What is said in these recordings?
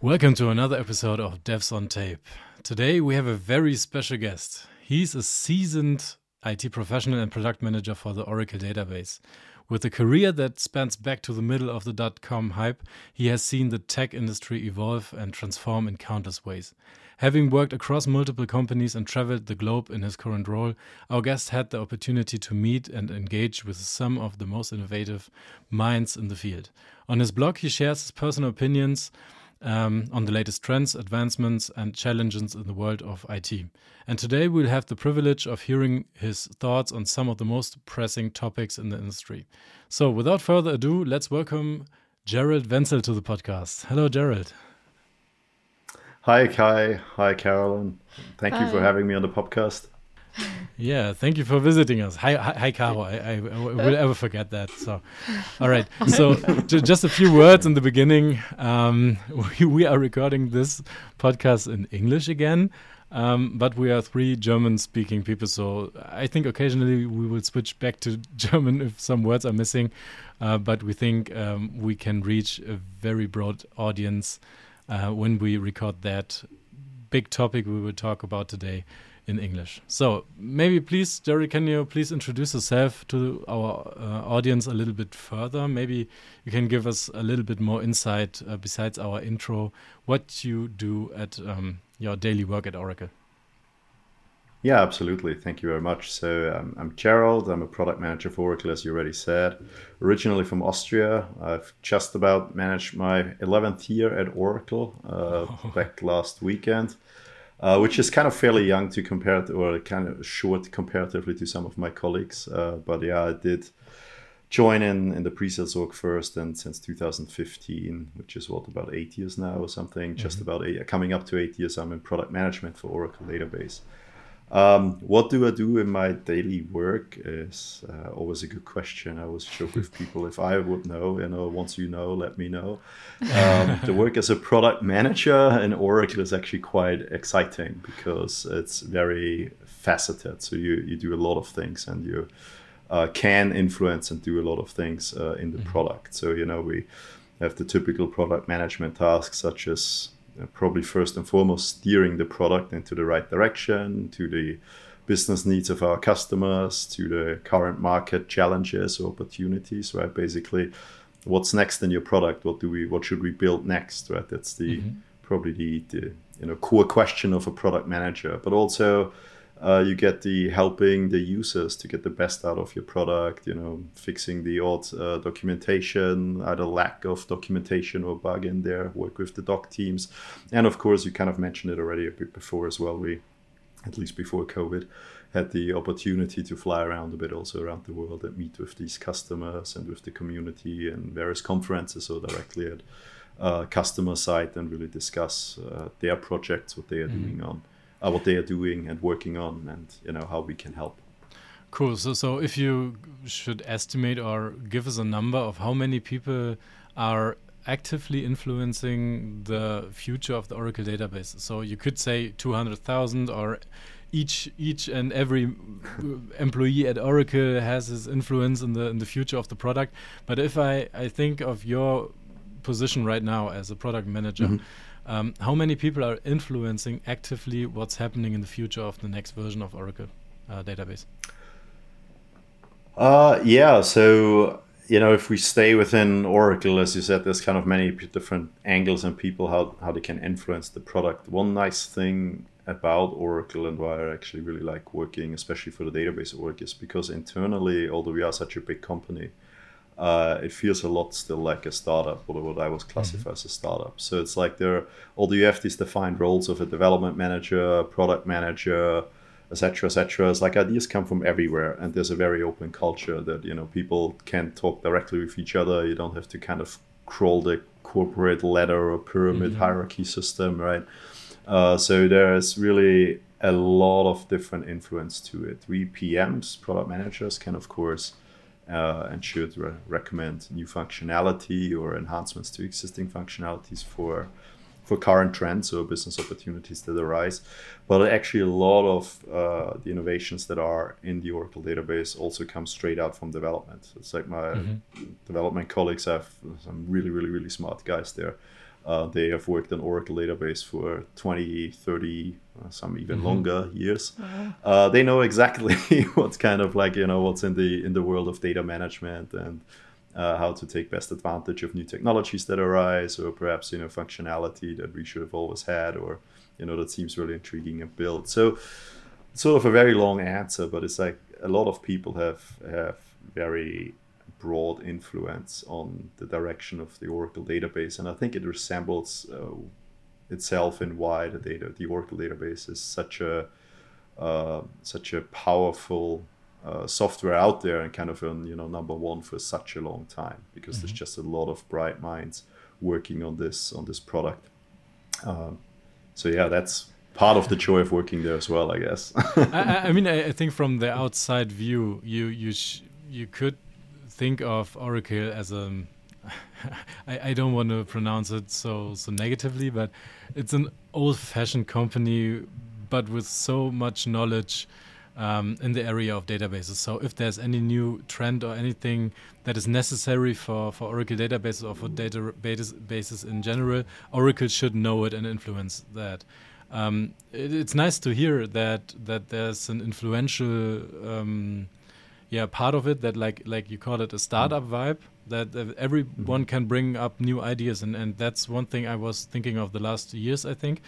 Welcome to another episode of Devs on Tape. Today we have a very special guest. He's a seasoned IT professional and product manager for the Oracle database. With a career that spans back to the middle of the dot com hype, he has seen the tech industry evolve and transform in countless ways. Having worked across multiple companies and traveled the globe in his current role, our guest had the opportunity to meet and engage with some of the most innovative minds in the field. On his blog, he shares his personal opinions um, on the latest trends, advancements, and challenges in the world of IT. And today we'll have the privilege of hearing his thoughts on some of the most pressing topics in the industry. So, without further ado, let's welcome Gerald Venzl to the podcast. Hello, Gerald. Hi, Kai. Hi, Carolin. Thank Hi. you for having me on the podcast. Yeah, thank you for visiting us. Hi, hi, hi Caro. I, I, I, will ever forget that. So, all right. So, just a few words in the beginning. Um, we, we, are recording this podcast in English again, um, but we are three German-speaking people. So, I think occasionally we will switch back to German if some words are missing. Uh, but we think um, we can reach a very broad audience uh, when we record that big topic we will talk about today in English. So maybe please, Jerry, can you please introduce yourself to our uh, audience a little bit further? Maybe you can give us a little bit more insight uh, besides our intro, what you do at um, your daily work at Oracle. Yeah, absolutely. Thank you very much. So um, I'm Gerald. I'm a product manager for Oracle, as you already said. Originally from Austria, I've just about managed my 11th year at Oracle uh, oh. back last weekend uh, which is kind of fairly young to compare to, or kind of short comparatively to some of my colleagues. Uh, but yeah, I did join in in the pre-sales org first and since 2015 which is what about eight years now or something mm-hmm. just about eight coming up to eight years i'm in product management for oracle database um, what do I do in my daily work is uh, always a good question. I always joke with people if I would know, you know, once you know, let me know. Um, the work as a product manager in Oracle is actually quite exciting because it's very faceted. So you, you do a lot of things and you uh, can influence and do a lot of things uh, in the mm-hmm. product. So, you know, we have the typical product management tasks such as probably first and foremost steering the product into the right direction to the business needs of our customers to the current market challenges or opportunities right? Basically what's next in your product? What do we what should we build next right? That's the mm-hmm. probably the, the you know core question of a product manager. But also uh, you get the helping the users to get the best out of your product you know fixing the odd uh, documentation either lack of documentation or bug in there work with the doc teams and of course you kind of mentioned it already a bit before as well we at least before covid had the opportunity to fly around a bit also around the world and meet with these customers and with the community and various conferences or directly at uh, customer site and really discuss uh, their projects what they are mm-hmm. doing on uh, what they are doing and working on, and you know how we can help. Cool. So, so if you should estimate or give us a number of how many people are actively influencing the future of the Oracle database, so you could say two hundred thousand or each each and every employee at Oracle has his influence in the in the future of the product. But if I I think of your position right now as a product manager. Mm -hmm um, how many people are influencing actively what's happening in the future of the next version of Oracle uh, database? Uh, yeah, so you know, if we stay within Oracle, as you said, there's kind of many different angles and people how, how they can influence the product. One nice thing about Oracle and why I actually really like working, especially for the database work, is because internally, although we are such a big company, uh, it feels a lot still like a startup or what I was classify mm-hmm. as a startup. So it's like there, although you have these defined roles of a development manager, product manager, etc., etc. It's like ideas come from everywhere, and there's a very open culture that you know people can talk directly with each other. You don't have to kind of crawl the corporate ladder or pyramid mm-hmm. hierarchy system, right? Uh, so there's really a lot of different influence to it. We PMs, product managers, can of course uh, and should re recommend new functionality or enhancements to existing functionalities for for current trends or business opportunities that arise. But actually, a lot of uh, the innovations that are in the Oracle database also come straight out from development. It's like my mm-hmm. development colleagues have some really, really, really smart guys there. Uh, they have worked on Oracle database for 20, 30, uh, some even mm-hmm. longer years. Uh, they know exactly what's kind of like you know what's in the in the world of data management and uh, how to take best advantage of new technologies that arise, or perhaps you know functionality that we should have always had, or you know that seems really intriguing and built. So, sort of a very long answer, but it's like a lot of people have have very broad influence on the direction of the Oracle database, and I think it resembles uh, itself in why the data, the Oracle database, is such a uh, such a powerful uh, software out there and kind of on you know number one for such a long time because mm-hmm. there's just a lot of bright minds working on this on this product. Um, so yeah, that's part of the joy of working there as well, I guess. I, I, mean, I, think from the outside view, you you you could think of Oracle as a I, I don't want to pronounce it so so negatively, but it's an old-fashioned company, but with so much knowledge um, in the area of databases. So if there's any new trend or anything that is necessary for, for Oracle databases or for databases in general, Oracle should know it and influence that. Um, it, it's nice to hear that that there's an influential um, yeah part of it that like like you call it a startup mm. vibe that, that everyone mm. can bring up new ideas and and that's one thing I was thinking of the last years I think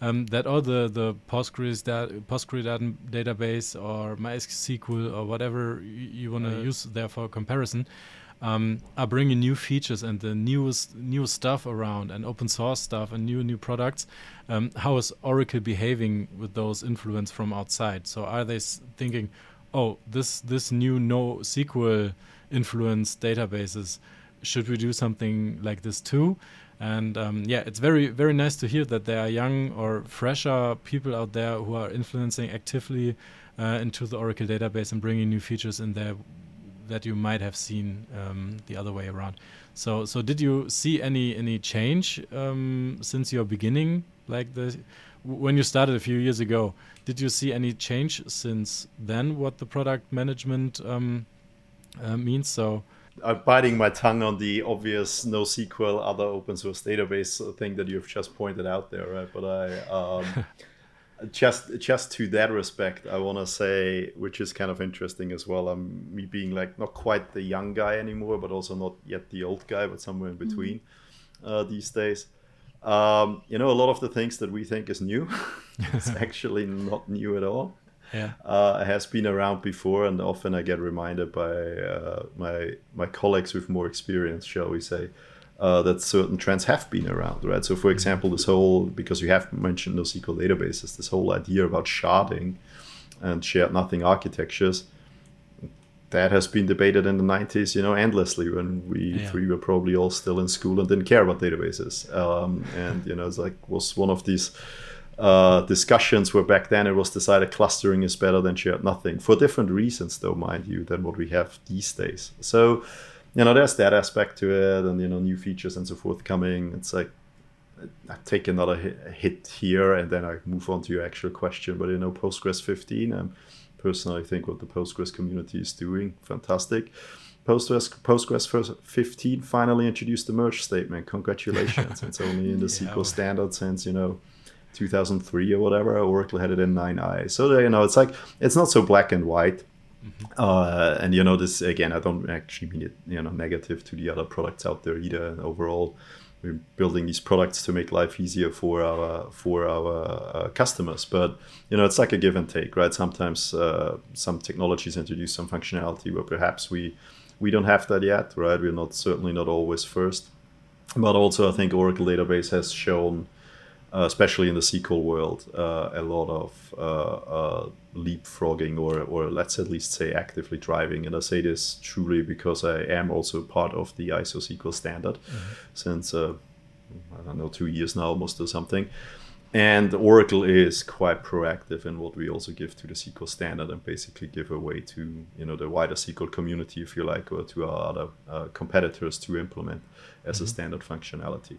um, that all the the Postgres da Postgres database or MySQL or whatever you, want to use there for comparison um, are bringing new features and the newest new stuff around and open source stuff and new new products. Um, how is Oracle behaving with those influence from outside? So are they thinking, oh, this this new NoSQL influenced databases, should we do something like this too? And um, yeah, it's very very nice to hear that there are young or fresher people out there who are influencing actively uh, into the Oracle database and bringing new features in there that you might have seen um, the other way around. So so did you see any any change um, since your beginning, like the when you started a few years ago? Did you see any change since then? What the product management um, uh, means? So I'm biting my tongue on the obvious NoSQL other open source database thing that you've just pointed out there, right? But I um, just just to that respect, I want to say, which is kind of interesting as well. I'm me being like not quite the young guy anymore, but also not yet the old guy, but somewhere in between mm-hmm. uh, these days. Um, you know, a lot of the things that we think is new, it's actually not new at all yeah. uh, has been around before, and often I get reminded by uh, my my colleagues with more experience, shall we say, uh, that certain trends have been around, right? So, for example, this whole because you have mentioned NoSQL databases, this whole idea about sharding and shared nothing architectures. That has been debated in the 90s, you know, endlessly when we yeah. three were probably all still in school and didn't care about databases. Um, and, you know, it's like was one of these uh, discussions where back then it was decided clustering is better than shared nothing for different reasons, though, mind you, than what we have these days. So, you know, there's that aspect to it, and you know, new features and so forth coming. It's like I take another hit here, and then I move on to your actual question. But you know, Postgres 15, and personally think what the Postgres community is doing, fantastic. Postgres Postgres 15 finally introduced the merge statement. Congratulations! it's only in the yeah, SQL standard since you know 2003 or whatever. Oracle had it in 9i. So you know, it's like it's not so black and white. Mm-hmm. Uh, and you know, this again, I don't actually mean it, you know, negative to the other products out there either. Overall, we're building these products to make life easier for our for our uh, customers. But you know, it's like a give and take, right? Sometimes uh, some technologies introduce some functionality where perhaps we we don't have that yet, right? We're not certainly not always first. But also, I think Oracle Database has shown uh, especially in the SQL world, uh, a lot of uh, leapfrogging or, or let's at least say actively driving. And I say this truly because I am also part of the ISO SQL standard mm-hmm. since, I don't know, two years now almost or something. And Oracle is quite proactive in what we also give to the SQL standard and basically give away to you know the wider SQL community, if you like, or to our other uh, competitors to implement as mm-hmm. a standard functionality.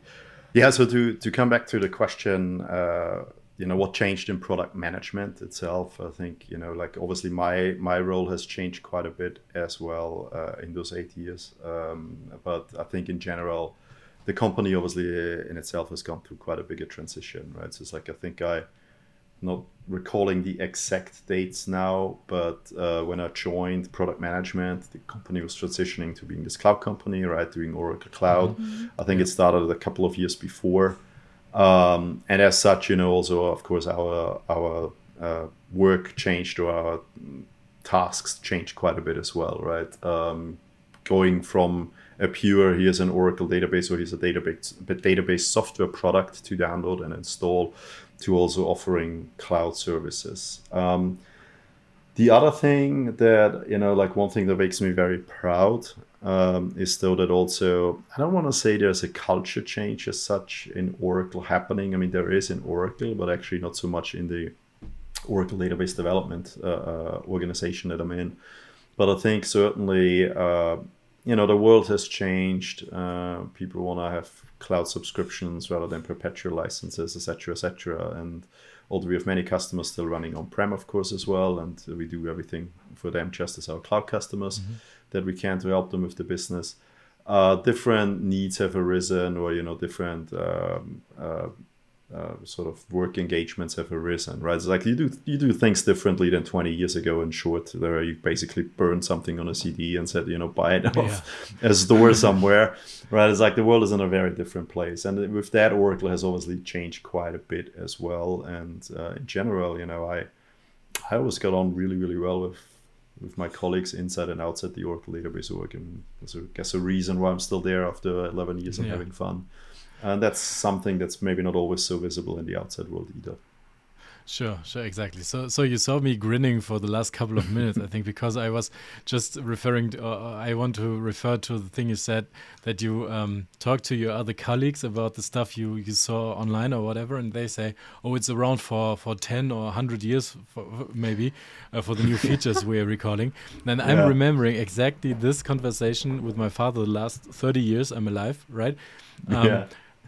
Yeah. So to to come back to the question, uh, you know, what changed in product management itself? I think you know, like obviously my my role has changed quite a bit as well uh, in those eight years. Um, but I think in general, the company obviously in itself has gone through quite a bigger transition, right? So it's like I think I not recalling the exact dates now, but uh, when I joined product management, the company was transitioning to being this cloud company, right, doing Oracle Cloud. Mm-hmm. I think it started a couple of years before, um, and as such, you know, also of course our our uh, work changed or our tasks changed quite a bit as well, right? Um, going from a pure here's an Oracle database or here's a database database software product to download and install to also offering cloud services. Um, the other thing that you know, like one thing that makes me very proud um, is though that also I don't want to say there's a culture change as such in Oracle happening. I mean, there is in Oracle, but actually not so much in the Oracle database development uh, uh, organization that I'm in. But I think certainly, uh, you know, the world has changed. Uh, people want to have cloud subscriptions rather than perpetual licenses, etc., etc. And although we have many customers still running on-prem, of course, as well, and we do everything for them just as our cloud customers mm-hmm. that we can to help them with the business. Uh, different needs have arisen, or you know, different um, uh, uh, sort of work engagements have arisen, right? It's like you do you do things differently than 20 years ago. In short, there you basically burn something on a CD and said, you know, buy it off yeah. a store somewhere, right? It's like the world is in a very different place, and with that, Oracle has obviously changed quite a bit as well. And uh, in general, you know, I I always got on really really well with with my colleagues inside and outside the Oracle database org, and I guess a reason why I'm still there after 11 years of yeah. having fun and that's something that's maybe not always so visible in the outside world either. Sure, sure, exactly. So, so you saw me grinning for the last couple of minutes, I think, because I was just referring. To, uh, I want to refer to the thing you said that you um, talk to your other colleagues about the stuff you you saw online or whatever, and they say, "Oh, it's around for for ten or hundred years, for, maybe, uh, for the new features we're recalling." And I'm remembering exactly this conversation with my father the last thirty years I'm alive, right? Um, yeah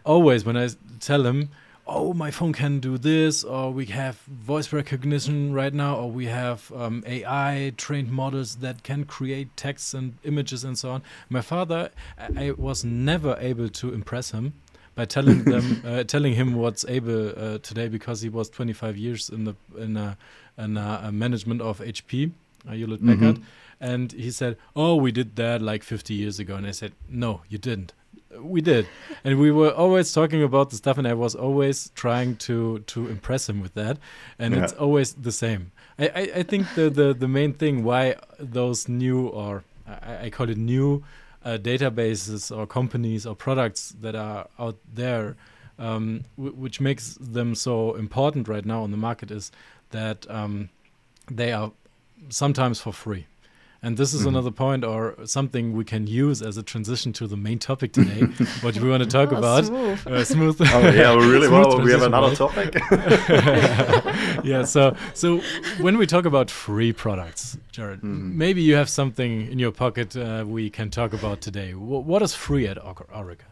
always when I tell him, oh, my phone can do this, or we have voice recognition right now, or we have um, AI trained models that can create texts and images and so on. My father, I, I was never able to impress him by telling them, uh, telling him what's able uh, today because he was 25 years in the in a, in a, a management of HP, uh, Hewlett Packard, mm -hmm. and he said, "Oh, we did that like 50 years ago," and I said, "No, you didn't." We did. And we were always talking about the stuff and i was always trying to to impress him with that. And yeah. it's always the same. I, I, I think the, the the main thing why those new or i, I call it new uh, databases or companies or products that are out there um, which makes them so important right now on the market is that um, they are sometimes for free and this is mm. another point or something we can use as a transition to the main topic today, what we want to talk oh, about. Smooth. Uh, smooth. Oh, yeah, we really well. We have another topic. yeah, so so when we talk about free products, Jared, mm. maybe you have something in your pocket uh, we can talk about today. W what is free at Oracle?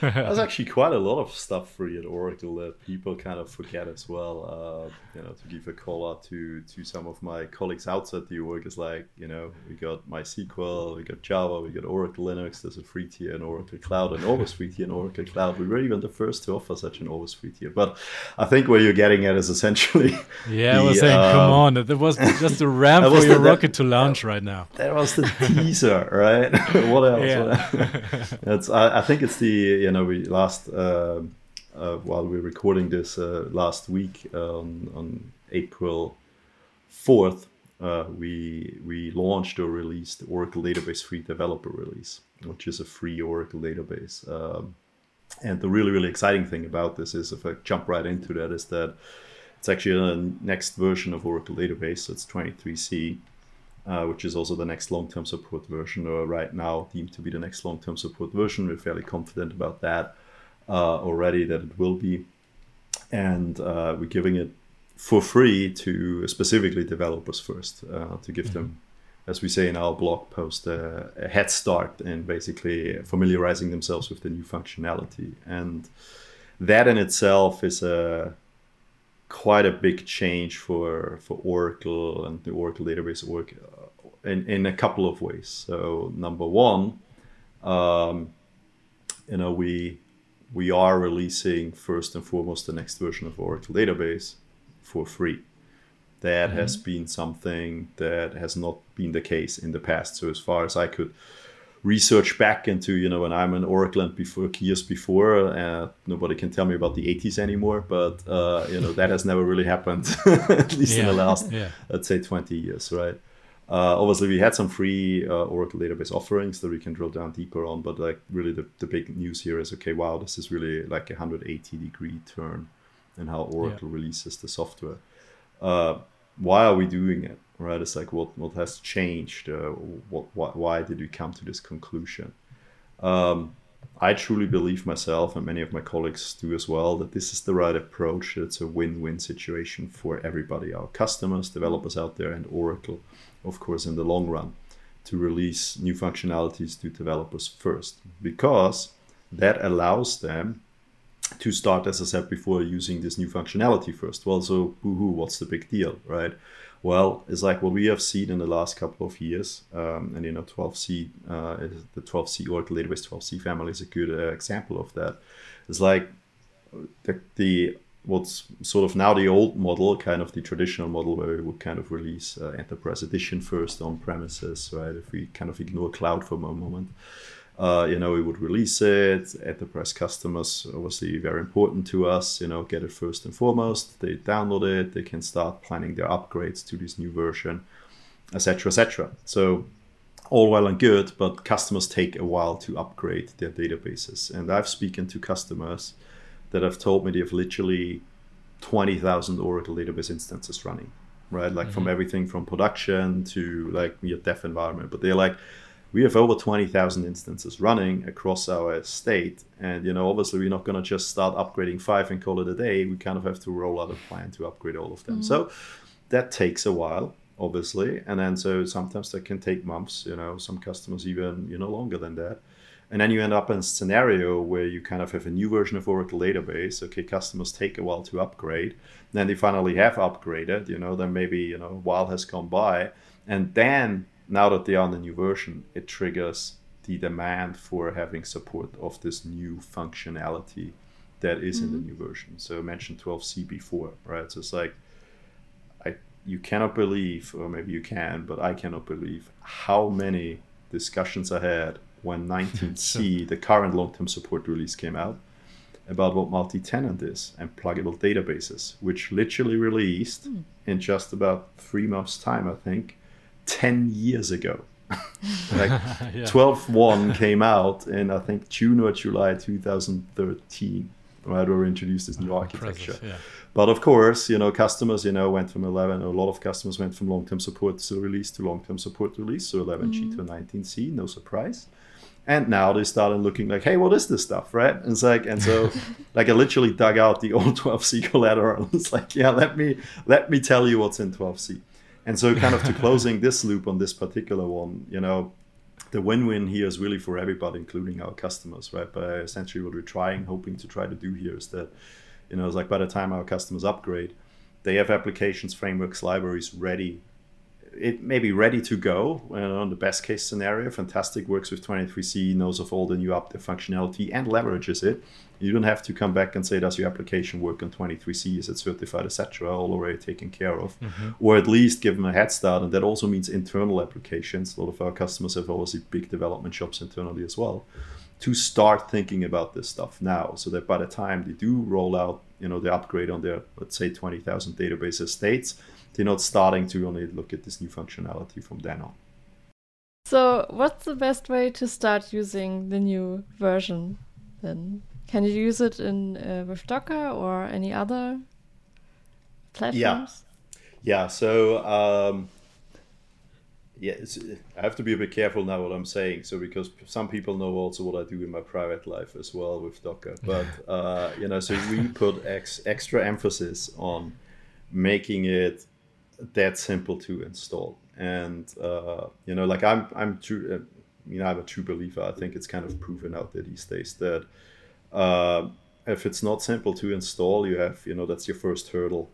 There's actually quite a lot of stuff free at Oracle that people kind of forget as well. Uh, you know, to give a call out to to some of my colleagues outside the org is like, you know, we got MySQL, we got Java, we got Oracle Linux. There's a free tier in Oracle Cloud, and always free tier in Oracle Cloud. We were even the first to offer such an always free tier. But I think where you're getting at is essentially. Yeah, the, I was saying, um, come on, it was just a ramp for your the, rocket to launch right now. That was the teaser, right? what else? Yeah. That's I, I think it's the you know we last uh, uh, while we're recording this uh, last week on, on April fourth, uh, we we launched or released Oracle Database Free Developer Release, which is a free Oracle database. Um, and the really really exciting thing about this is, if I jump right into that, is that it's actually a next version of Oracle Database. So it's 23C uh, which is also the next long-term support version, or right now deemed to be the next long-term support version. We're fairly confident about that uh, already that it will be, and uh, we're giving it for free to specifically developers first uh, to give mm-hmm. them as we say in our blog post, a, a head start in basically familiarizing themselves with the new functionality. And that in itself is a quite a big change for for Oracle and the Oracle database work uh, in, in a couple of ways. So number one, um, you know, we we are releasing first and foremost the next version of Oracle database for free. That mm-hmm. has been something that has not been the case in the past. So as far as I could research back into, you know, when I'm in Oracle and before years before, uh, nobody can tell me about the 80s anymore, but uh, you know that has never really happened, at least yeah. in the last, yeah. let's say, 20 years, right? Uh, obviously, we had some free uh, Oracle database offerings that we can drill down deeper on, but like really the, the big news here is okay, wow, this is really like a 180 degree turn in how Oracle yeah. releases the software. Uh, why are we doing it? Right? It's like what what has changed? Uh, what, what why did we come to this conclusion? Um, I truly believe myself, and many of my colleagues do as well, that this is the right approach. It's a win-win situation for everybody, our customers, developers out there, and Oracle of course, in the long run, to release new functionalities to developers first, because that allows them to start, as I said before, using this new functionality first. Well, so boohoo, what's the big deal, right? Well, it's like what we have seen in the last couple of years, um, and you know, 12c, uh, the 12c Oracle Database 12c family is a good uh, example of that. It's like the, the what's sort of now the old model, kind of the traditional model where we would kind of release uh, Enterprise Edition first on premises, right? If we kind of ignore cloud for a moment, uh, you know, we would release it. Enterprise customers, obviously, very important to us. You know, get it first and foremost. They download it. They can start planning their upgrades to this new version, etc., etc. So all well and good, but customers take a while to upgrade their databases. And I've spoken to customers that have told me they have literally 20,000 Oracle database instances running, right? Like mm-hmm. from everything from production to like your dev environment. But they're like, we have over 20,000 instances running across our estate. And, you know, obviously we're not going to just start upgrading five and call it a day. We kind of have to roll out a plan to upgrade all of them. Mm-hmm. So that takes a while, obviously. And then so sometimes that can take months, you know, some customers even, you know, longer than that. And then you end up in a scenario where you kind of have a new version of Oracle database. Okay, customers take a while to upgrade. Then they finally have upgraded, you know, then maybe, you know, a while has gone by. And then now that they are on the new version, it triggers the demand for having support of this new functionality that is mm-hmm. in the mm-hmm. new version. So I mentioned 12c before, right? So it's like I you cannot believe, or maybe you can, but I cannot believe how many discussions I had when 19c, the current long-term support release came out, about what multi-tenant is and pluggable databases, which literally released mm. in just about three months' time, I think, 10 years ago. like yeah. 12.1 came out in, I think, June or July 2013, right, where we introduced this new architecture. Yeah. But of course, you know, customers, you know, went from 11, a lot of customers went from long-term support to release to long-term support release, so 11G mm. to 19C, no surprise and now they started looking like, hey, what is this stuff, right? And it's like, and so, like, I literally dug out the old 12c collateral. It's like, yeah, let me let me tell you what's in 12c. And so, kind of to closing this loop on this particular one, you know, the win-win here is really for everybody, including our customers, right? But essentially, what we're trying, hoping to try to do here is that, you know, it's like by the time our customers upgrade, they have applications, frameworks, libraries ready it may be ready to go uh, on the best case scenario. Fantastic works with 23C, knows of all the new update functionality and leverages it. You don't have to come back and say, does your application work on 23C? Is it certified, etc.? All already taken care of. Mm-hmm. Or at least give them a head start. And that also means internal applications. A lot of our customers have obviously big development shops internally as well. To start thinking about this stuff now, so that by the time they do roll out, you know, the upgrade on their, let's say, 20,000 database estates, they're not starting to only look at this new functionality from then on. So, what's the best way to start using the new version then? Can you use it in uh, with Docker or any other platforms? Yeah, yeah. So, um, yeah, I have to be a bit careful now what I'm saying. So, because some people know also what I do in my private life as well with Docker. But uh, you know, so we put ex- extra emphasis on making it that simple to install. And uh, you know, like I'm I'm true. Uh, you know, I'm a true believer. I think it's kind of proven out there these days that uh, if it's not simple to install, you have you know that's your first hurdle.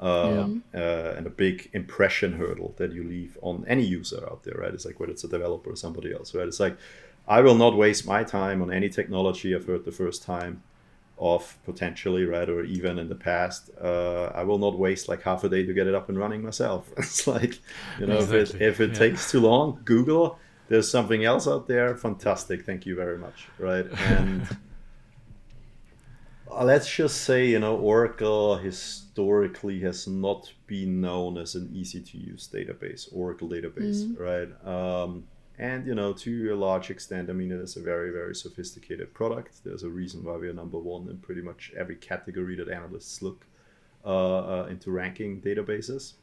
Uh, yeah. uh, and a big impression hurdle that you leave on any user out there, right? It's like whether it's a developer or somebody else, right? It's like I will not waste my time on any technology I've heard the first time of potentially, right? Or even in the past, uh, I will not waste like half a day to get it up and running myself. it's like, you know, exactly. if it, if it yeah. takes too long, Google, there's something else out there. Fantastic. Thank you very much. Right. And uh, let's just say, you know, Oracle historically has not been known as an easy to use database, Oracle database, mm-hmm. right? Um, and you know, to a large extent, I mean, it is a very, very sophisticated product. There's a reason why we are number one in pretty much every category that analysts look uh, uh, into ranking databases.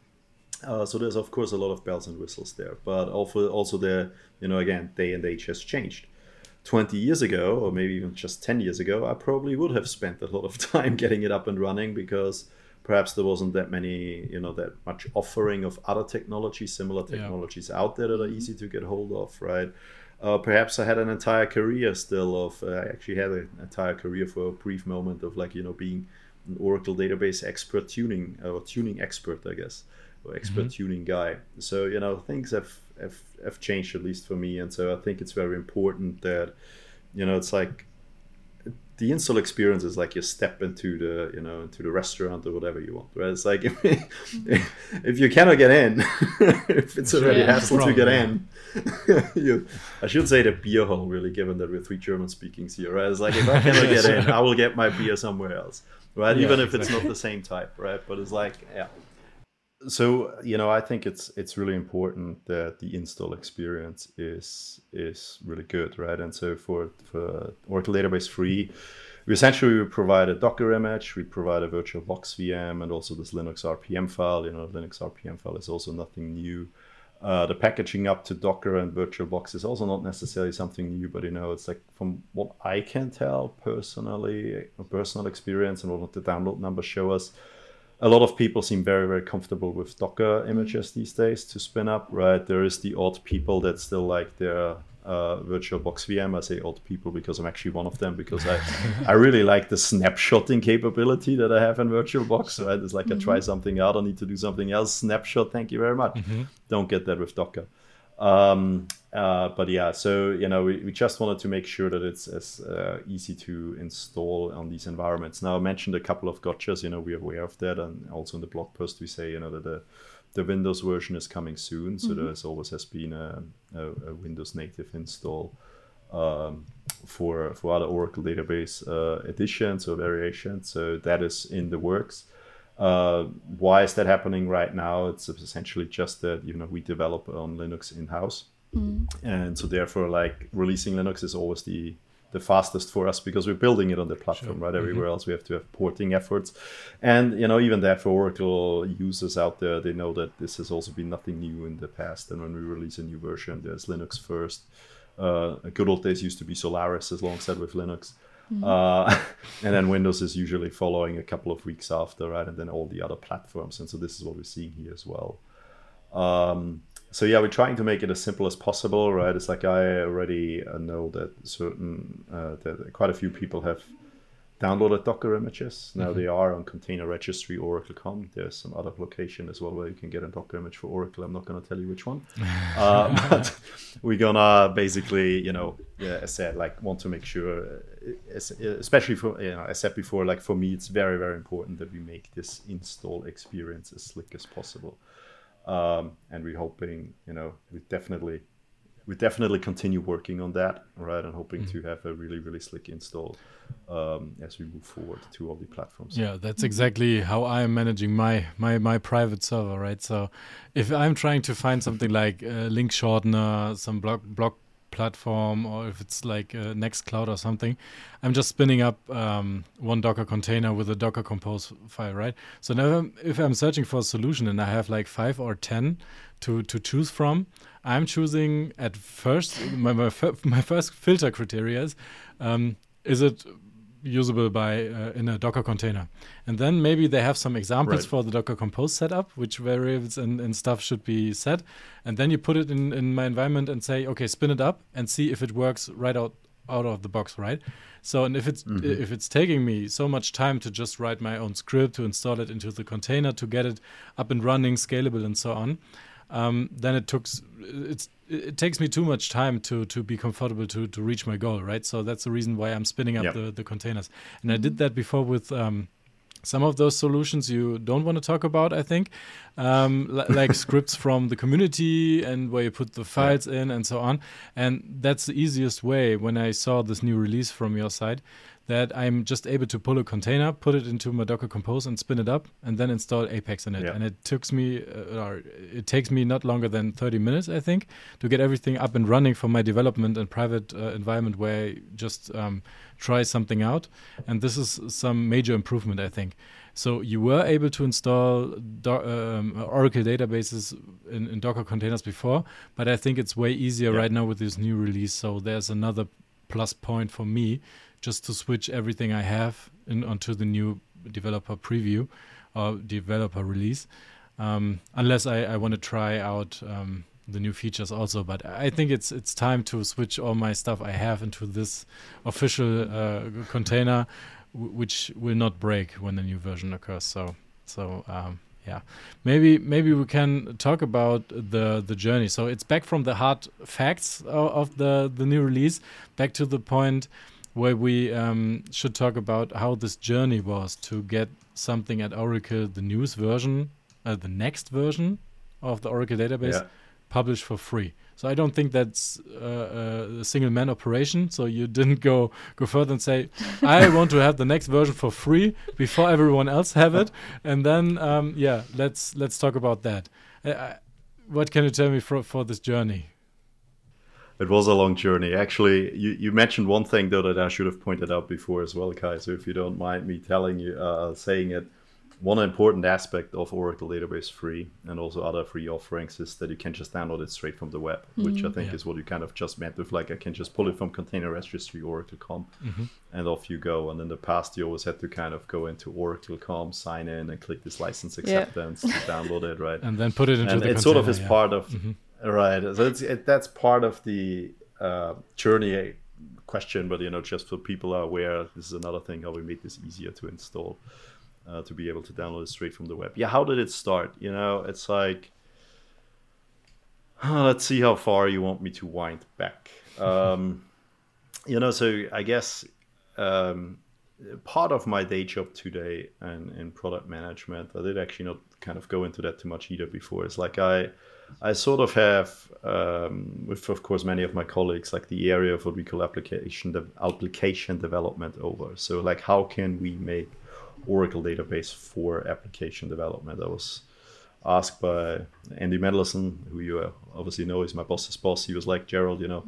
Uh, so there's of course a lot of bells and whistles there, but also also the you know again day and age has changed. 20 years ago, or maybe even just 10 years ago, I probably would have spent a lot of time getting it up and running because perhaps there wasn't that many you know that much offering of other technologies similar technologies yeah. out there that are easy to get hold of right uh, perhaps i had an entire career still of uh, i actually had an entire career for a brief moment of like you know being an oracle database expert tuning or tuning expert i guess or expert mm-hmm. tuning guy so you know things have, have have changed at least for me and so i think it's very important that you know it's like the install experience is like you step into the you know into the restaurant or whatever you want right? It's like if, if you cannot get in if it's already yeah, hassle to get in you i should say the beer hall really given that we're three german speakings here right? It's like if i cannot get in i will get my beer somewhere else right? Yeah, even if exactly. it's not the same type right? But it's like yeah so you know i think it's it's really important that the install experience is is really good right? And so for for oracle database free we essentially we provide a docker image we provide a virtual box vm and also this linux rpm file. You know linux rpm file is also nothing new. Uh, the packaging up to docker and virtualbox is also not necessarily something new but you know it's like from what i can tell personally personal experience and what the download numbers show us a lot of people seem very very comfortable with docker images these days to spin up right there is the odd people that still like their uh, VirtualBox VM. I say old people because I'm actually one of them because I, I really like the snapshotting capability that I have in VirtualBox. Right, it's like mm-hmm. I try something out, I need to do something else. Snapshot, thank you very much. Mm-hmm. Don't get that with Docker. Um, uh, but yeah, so you know, we, we just wanted to make sure that it's as uh, easy to install on these environments. Now, I mentioned a couple of gotchas. You know, we're aware of that, and also in the blog post we say, you know, that the the Windows version is coming soon. So mm-hmm. there's always has been a, a, a Windows native install um, for for other Oracle database uh, editions or variations. So that is in the works. Uh, why is that happening right now? It's essentially just that you know we develop on Linux in house, mm. and so therefore like releasing Linux is always the the fastest for us because we're building it on the platform, sure. right? Everywhere mm-hmm. else we have to have porting efforts, and you know even that for Oracle users out there, they know that this has also been nothing new in the past. And when we release a new version, there's Linux first. Uh, good old days used to be Solaris as long alongside with Linux. Mm-hmm. Uh, and then Windows is usually following a couple of weeks after, right? And then all the other platforms. And so this is what we're seeing here as well. Um, so yeah, we're trying to make it as simple as possible, right? It's like I already uh, know that certain uh, that quite a few people have downloaded Docker images. Now mm-hmm. they are on Container Registry Oracle.com. There's some other location as well where you can get a Docker image for Oracle. I'm not going to tell you which one, uh, but we're gonna basically, you know, yeah, as said, like want to make sure, uh, especially for you know, I said before, like for me, it's very very important that we make this install experience as slick as possible. Um, and we're hoping, you know, we definitely we definitely continue working on that, right? And hoping mm-hmm. to have a really, really slick install um, as we move forward to all the platforms. Yeah, that's exactly how I'm managing my my my private server, right? So if I'm trying to find something like a link shortener, some block block platform or if it's like a Nextcloud or something, I'm just spinning up um, one Docker container with a Docker Compose file, right? So now if I'm searching for a solution and I have like five or ten to to choose from, I'm choosing at first my my, my first filter criteria is um, is it usable by uh, in a Docker container. And then maybe they have some examples Right. for the Docker Compose setup, which variables and, and stuff should be set. And then you put it in, in my environment and say, okay, spin it up and see if it works right out out of the box, right? So and if it's if it's taking me so much time to just write my own script to install it into the container to get it up and running, scalable, and so on, um, then it took it's it takes me too much time to to be comfortable to to reach my goal, right? So that's the reason why I'm spinning up Yep. the the containers, and I did that before with. Um, some of those solutions you don't want to talk about, I think, um, li- like scripts from the community and where you put the files in and so on. And that's the easiest way when I saw this new release from your side that I'm just able to pull a container, put it into my Docker Compose and spin it up and then install Apex in it. Yeah. And it took me, uh, or it takes me not longer than 30 minutes, I think, to get everything up and running for my development and private uh, environment where I just um, try something out. And this is some major improvement, I think. So you were able to install do- um, Oracle databases in, in Docker containers before, but I think it's way easier Yeah. right now with this new release. So there's another plus point for me just to switch everything I have in, onto the new developer preview or developer release. Um, unless I, I want to try out um, the new features also, but I think it's it's time to switch all my stuff I have into this official uh, container, which will not break when the new version occurs. So so um, yeah, maybe maybe we can talk about the the journey. So it's back from the hard facts of, of the the new release, back to the point where we um, should talk about how this journey was to get something at Oracle, the news version, uh, the next version of the Oracle database, Yeah. published for free. So I don't think that's uh, a single man operation. So you didn't go go further and say, I want to have the next version for free before everyone else have it, and then um, yeah, let's let's talk about that. Uh, uh, what can you tell me for for this journey? It was a long journey. Actually, you, you mentioned one thing though that I should have pointed out before as well, Kai. So if you don't mind me telling you, uh, saying it, one important aspect of Oracle Database Free and also other free offerings is that you can just download it straight from the web, which I mm-hmm. think Yeah. is what you kind of just meant with like I can just pull it from Container Registry Oracle.com mm-hmm. and off you go. And in the past, you always had to kind of go into Oracle.com, sign in, and click this license Yeah. acceptance to download it, right? And then put it into and the it sort of is yeah. part of mm-hmm. Right. So it's it, that's part of the uh, journey question but you know just so people are aware this is another thing how we made this easier to install uh, to be able to download it straight from the web. Yeah how did it start? You know it's like let's see how far you want me to wind back. Um, you know so i guess um, part of my day job today and in product management i did actually not kind of go into that too much either before. It's like i i sort of have um, with of course many of my colleagues like the area of what we call application de- application development over. So like how can we make oracle database for application development? I was asked by andy Mendelsohn, who you uh, obviously know is my boss's boss. He was like gerald you know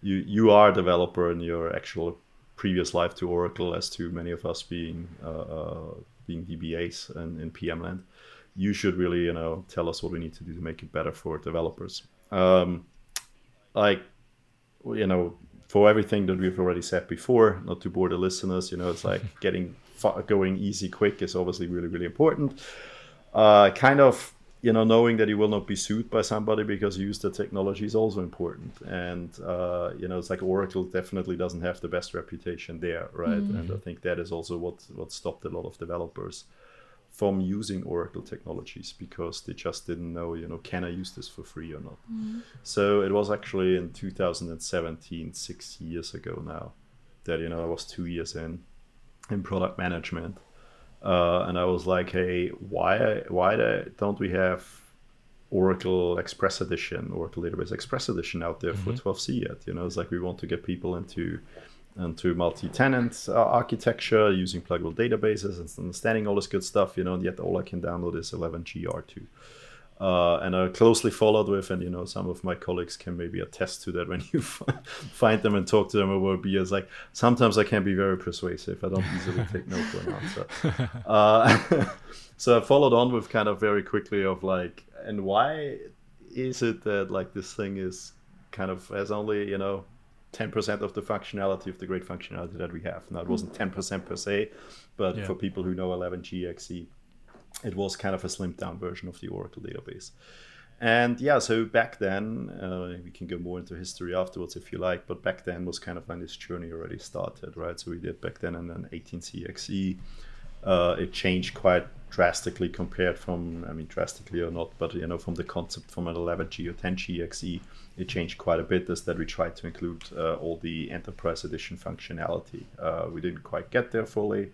you you are a developer in your actual previous life to Oracle, as to many of us being uh, uh, being DBAs and in PM land. You should really, you know, tell us what we need to do to make it better for developers. Um, like, you know, for everything that we've already said before, not to bore the listeners, you know, it's like getting fa- going easy, quick is obviously really, really important. Uh, kind of you know knowing that you will not be sued by somebody because you use the technology is also important and uh, you know it's like oracle definitely doesn't have the best reputation there right and i think that is also what what stopped a lot of developers from using oracle technologies because they just didn't know you know can i use this for free or not? So it was actually in 2017 six years ago now that you know i was two years in in product management. Uh, and I was like, "Hey, why why don't we have Oracle Express Edition, Oracle Database Express Edition out there for 12c yet?" You know, it's like we want to get people into into multi-tenant uh, architecture using pluggable databases and understanding all this good stuff. You know, and yet all I can download is 11gr2. Uh, and I closely followed with, and you know, some of my colleagues can maybe attest to that when you find them and talk to them over beers. Like sometimes I can be very persuasive. I don't easily take no for an answer. Uh, so I followed on with kind of very quickly of like, and why is it that like this thing is kind of has only you know 10% of the functionality of the great functionality that we have. Now, it wasn't 10% per se, but Yeah. for people who know 11g XE, it was kind of a slimmed down version of the Oracle database. And yeah, so back then, uh, we can go more into history afterwards if you like, but back then was kind of when this journey already started, right? So we did back then and then 18c XE. Uh, it changed quite drastically compared from, I mean, drastically or not, but you know, from the concept from an 11G or 10G XE, it changed quite a bit. Is that we tried to include uh, all the enterprise edition functionality. Uh, we didn't quite get there fully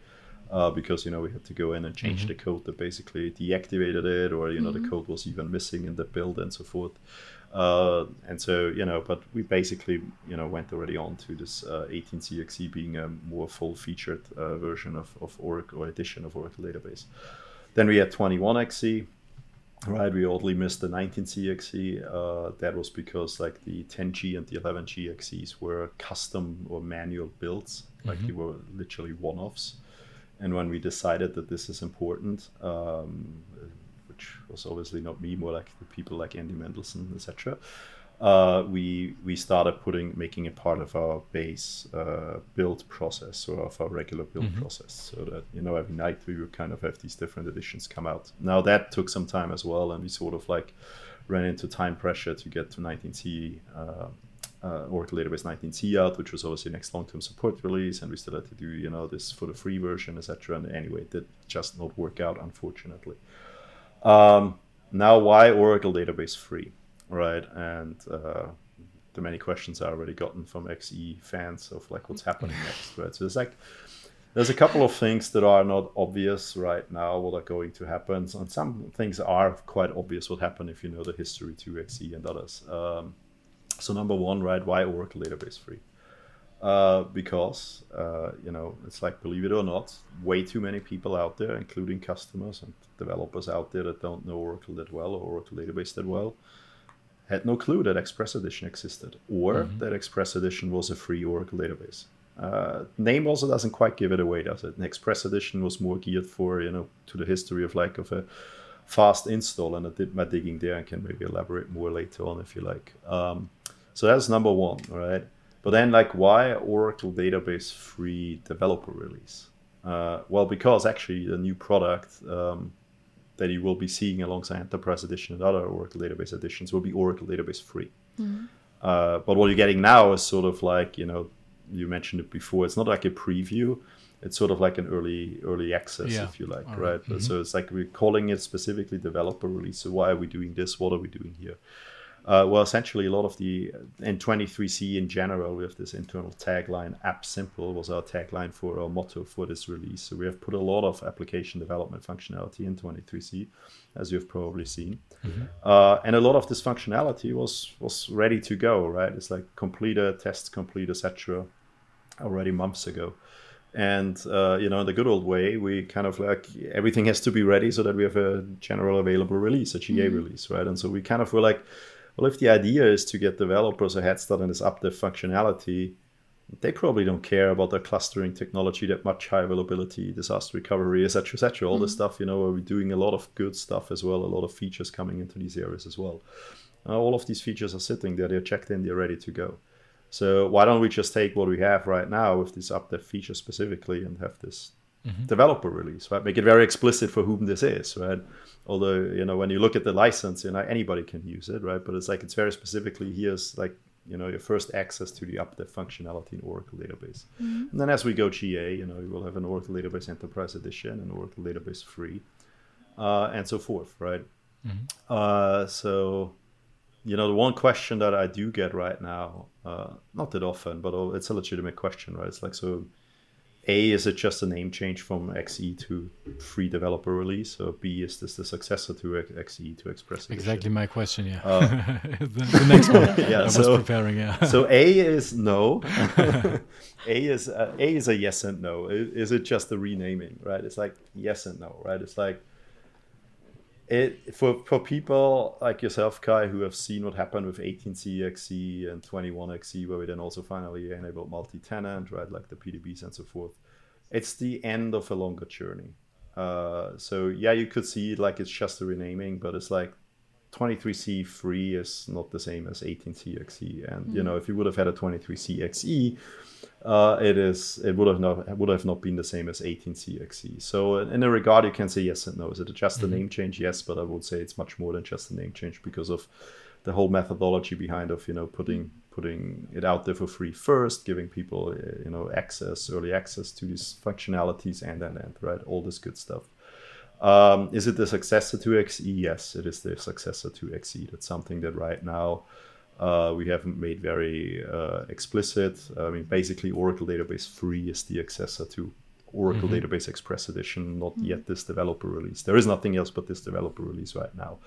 uh, because you know we had to go in and change the code that basically deactivated it, or you know the code was even missing in the build and so forth. Uh, and so you know, but we basically you know went already on to this uh, 18CXE being a more full-featured uh, version of, of Oracle or edition of Oracle database. Then we had 21XE, right? We oddly missed the 19CXE. Uh, that was because like the 10G and the 11G XEs were custom or manual builds, like they were literally one-offs. And when we decided that this is important, um, which was obviously not me, more like the people like Andy Mendelsohn, etc. Uh, we we started putting making it part of our base uh, build process or of our regular build process, so that you know every night we would kind of have these different editions come out. Now that took some time as well, and we sort of like ran into time pressure to get to 19C. Uh, uh, Oracle Database 19c out, which was obviously next long-term support release, and we still had to do you know this for the free version, etc. And anyway, it did just not work out, unfortunately. Um, now, why Oracle Database free, right? And uh, the many questions I already gotten from XE fans of like what's happening next, right? So it's like there's a couple of things that are not obvious right now what are going to happen, and some things are quite obvious what happened if you know the history to XE and others. Um, so number one, right? Why Oracle Database free? Uh, because uh, you know it's like believe it or not, way too many people out there, including customers and developers out there that don't know Oracle that well or Oracle Database that well, had no clue that Express Edition existed or that Express Edition was a free Oracle database. Uh, name also doesn't quite give it away, does it? An Express Edition was more geared for you know to the history of like of a fast install, and I did my digging there and can maybe elaborate more later on if you like. Um, so that's number one, right? But then, like, why Oracle Database free developer release? Uh, well, because actually the new product um, that you will be seeing alongside Enterprise Edition and other Oracle Database editions will be Oracle Database free. Uh, but what you're getting now is sort of like, you know, you mentioned it before. It's not like a preview. It's sort of like an early early access, Yeah. if you like, All right? right. But So it's like we're calling it specifically developer release. So why are we doing this? What are we doing here? Uh, well, essentially, a lot of the in 23C in general, we have this internal tagline. App simple was our tagline for our motto for this release. So we have put a lot of application development functionality in 23C, as you've probably seen, uh, and a lot of this functionality was was ready to go. Right, it's like completed, tests complete, etc. Already months ago. And uh, you know, in the good old way, we kind of like everything has to be ready so that we have a general available release, a GA release, right? And so we kind of were like, well, if the idea is to get developers a head start on this update functionality, they probably don't care about the clustering technology that much, high availability, disaster recovery, etc., etc. All this stuff, you know, where we're doing a lot of good stuff as well, a lot of features coming into these areas as well. Uh, all of these features are sitting there, they're checked in, they're ready to go. So why don't we just take what we have right now with this update feature specifically and have this developer release, right? Make it very explicit for whom this is, right? Although, you know, when you look at the license, you know, anybody can use it, right? But it's like it's very specifically here's like, you know, your first access to the update functionality in Oracle database. And then as we go GA, you know, we will have an Oracle Database Enterprise Edition and Oracle Database Free, uh, and so forth, right? Uh, so, you know, the one question that I do get right now, uh, not that often, but it's a legitimate question, right? It's like, so A, is it just a name change from XE to free developer release? Or B, is this the successor to XE to Express Edition? Exactly my question. Yeah, the, the next one. Yeah, I was so- preparing. Yeah. so A is no. a is uh, A is a yes and no. Is it just the renaming, right? It's like yes and no, right? It's like it for for people like yourself, Kai, who have seen what happened with 18c XE and 21xe, where we then also finally enabled multi-tenant, right, like the PDBs and so forth. It's the end of a longer journey. Uh, so yeah, you could see like it's just a renaming, but it's like 23C Free is not the same as 18CXE, And mm. you know, if you would have had a 23CXE, uh, it is it would have not would have not been the same as 18CXE. So in a regard, you can say yes and no. Is it just a mm-hmm. name change? Yes, but I would say it's much more than just a name change because of the whole methodology behind of you know putting putting it out there for free first, giving people uh, you know access, early access to these functionalities, and and and right, all this good stuff. Um, is it the successor to XE? Yes, it is the successor to XE. That's something that right now uh, we haven't made very uh, explicit. I mean, basically, Oracle Database Free is the successor to Oracle mm-hmm. Database Express Edition, not mm-hmm. yet this developer release. There is nothing else but this developer release right now.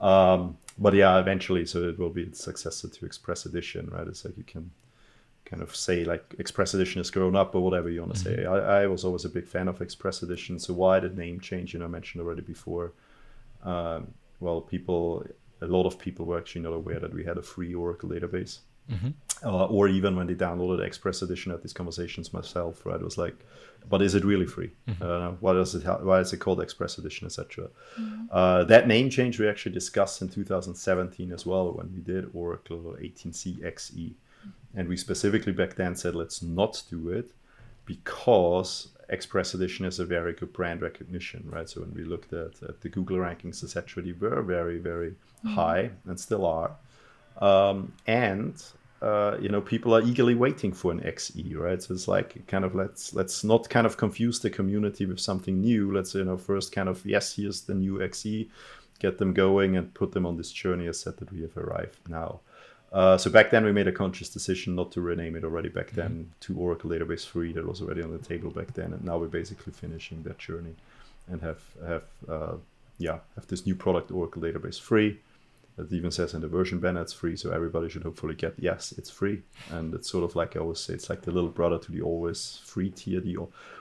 Um, but yeah, eventually, so it will be the successor to Express Edition, right? It's like you can kind of say like Express Edition has grown up or whatever you want to mm-hmm. say. I, I, was always a big fan of Express Edition. So why the name change? You know, I mentioned already before. Um, well, people, a lot of people were actually not aware that we had a free Oracle database. Mm-hmm. Uh, or even when they downloaded Express Edition at these conversations myself, right? It was like, but is it really free? Mm-hmm. Uh, why does it? Ha- why is it called Express Edition, etc. Mm-hmm. Uh, that name change we actually discussed in 2017 as well when we did Oracle 18c XE, and we specifically back then said let's not do it because Express Edition is a very good brand recognition, right? So when we looked at, at the Google rankings, etc., they were very, very mm-hmm. high and still are. Um, and uh, you know people are eagerly waiting for an XE, right? So it's like kind of let's let's not kind of confuse the community with something new. Let's you know first kind of yes, here's the new XE, get them going and put them on this journey as said that we have arrived now. Uh, so back then we made a conscious decision not to rename it already back then mm-hmm. to Oracle Database Free that was already on the table back then and now we're basically finishing that journey and have have uh, yeah have this new product Oracle Database Free it even says in the version banner it's free, so everybody should hopefully get yes, it's free. And it's sort of like I always say, it's like the little brother to the always free tier, the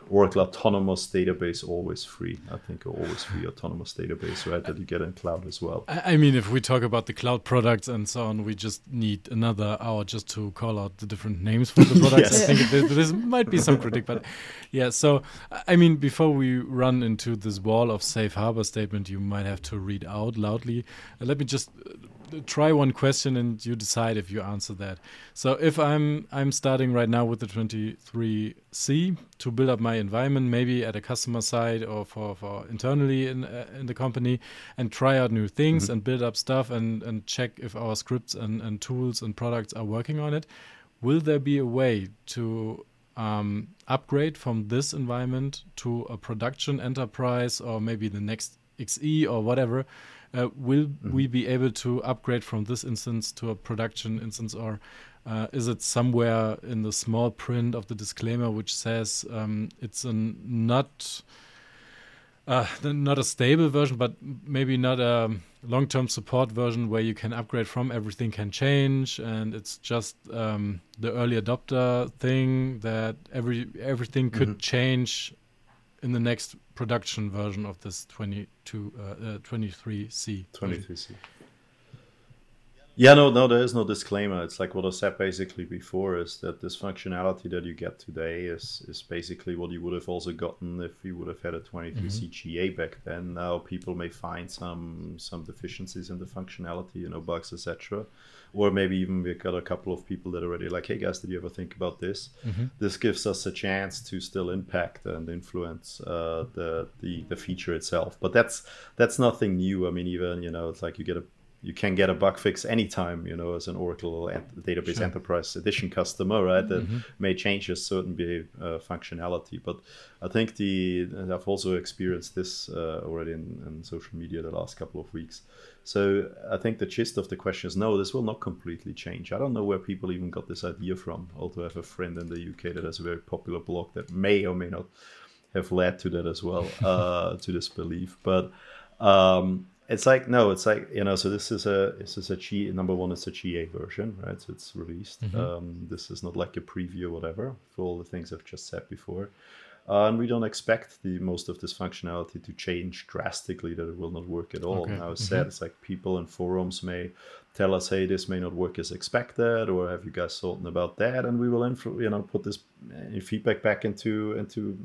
Oracle Autonomous Database, always free. I think always free autonomous database, right? That you get in cloud as well. I mean, if we talk about the cloud products and so on, we just need another hour just to call out the different names for the products. yes. I think this might be some critic, but yeah. So I mean, before we run into this wall of safe harbor statement, you might have to read out loudly. Uh, let me just try one question and you decide if you answer that. So if I'm I'm starting right now with the 23C to build up my environment, maybe at a customer side or for, for internally in uh, in the company, and try out new things mm -hmm. and build up stuff and and check if our scripts and, and tools and products are working on it. Will there be a way to um, upgrade from this environment to a production enterprise or maybe the next XE or whatever? Uh, will mm-hmm. we be able to upgrade from this instance to a production instance, or uh, is it somewhere in the small print of the disclaimer which says um, it's a not uh, not a stable version, but maybe not a long-term support version where you can upgrade from everything can change and it's just um, the early adopter thing that every everything could mm -hmm. change in the next production version of this 22 uh, uh, 23C. 23C. Yeah, no, no, there is no disclaimer. It's like what I said basically before is that this functionality that you get today is is basically what you would have also gotten if you would have had a 23C mm-hmm. GA back then. Now people may find some some deficiencies in the functionality, you know, bugs, etc or maybe even we've got a couple of people that are already like, hey guys, did you ever think about this? Mm-hmm. This gives us a chance to still impact and influence uh, the, the the feature itself. But that's that's nothing new. I mean, even you know, it's like you get a you can get a bug fix anytime, you know, as an Oracle Database sure. Enterprise Edition customer, right? That mm-hmm. may change a certain uh, functionality. But I think the I've also experienced this uh, already in, in, social media the last couple of weeks. So I think the gist of the question is no, this will not completely change. I don't know where people even got this idea from. Although I have a friend in the UK that has a very popular blog that may or may not have led to that as well, uh, to this belief. But um, it's like no, it's like you know. So this is a this is a G number one. It's a GA version, right? So it's released. Mm-hmm. Um, this is not like a preview or whatever for all the things I've just said before. Uh, and we don't expect the most of this functionality to change drastically. That it will not work at all. Okay. Now, mm-hmm. said it's like people in forums may tell us, "Hey, this may not work as expected," or "Have you guys thought about that?" And we will, influ- you know, put this uh, feedback back into into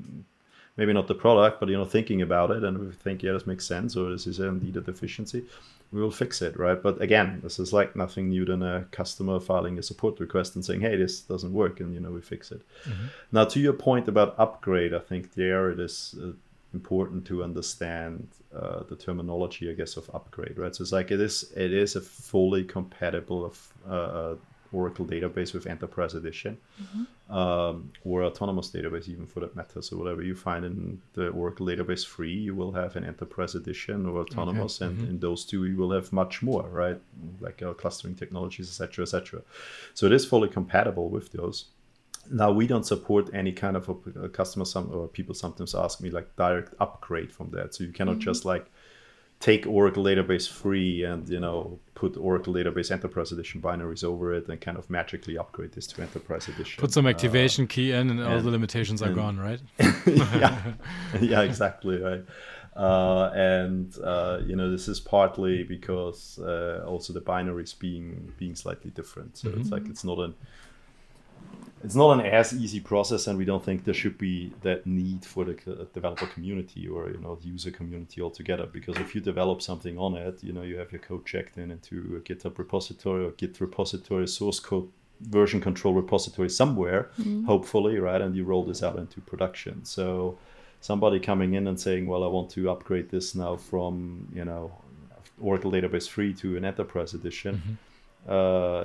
maybe not the product, but you know, thinking about it, and we think, yeah, this makes sense, or this is indeed a deficiency, we will fix it, right? But again, this is like nothing new than a customer filing a support request and saying, hey, this doesn't work, and you know, we fix it. Mm-hmm. Now, to your point about upgrade, I think there it is. Uh, important to understand uh, the terminology, I guess, of upgrade, right? So it's like it is it is a fully compatible of uh, Oracle database with Enterprise Edition mm-hmm. um, or autonomous database, even for that matter. So whatever you find in the Oracle database free, you will have an Enterprise Edition or autonomous, okay. and mm-hmm. in those two you will have much more, right? Like our clustering technologies, etc., etc. So it is fully compatible with those. Now we don't support any kind of a, a customer. Some or people sometimes ask me like direct upgrade from that. So you cannot mm-hmm. just like take Oracle database free and you know put Oracle database Enterprise Edition binaries over it and kind of magically upgrade this to Enterprise Edition. Put some activation uh, key in, and, and, all the limitations are gone, right? yeah, yeah, exactly, right. Uh, and uh, you know this is partly because uh, also the binaries being being slightly different. So mm-hmm. it's like it's not an it's not an as easy process, and we don't think there should be that need for the developer community or you know the user community altogether. Because if you develop something on it, you know you have your code checked in into a GitHub repository or Git repository, source code version control repository somewhere, mm-hmm. hopefully, right? And you roll this out into production. So somebody coming in and saying, "Well, I want to upgrade this now from you know Oracle Database free to an Enterprise edition." Mm-hmm. Uh,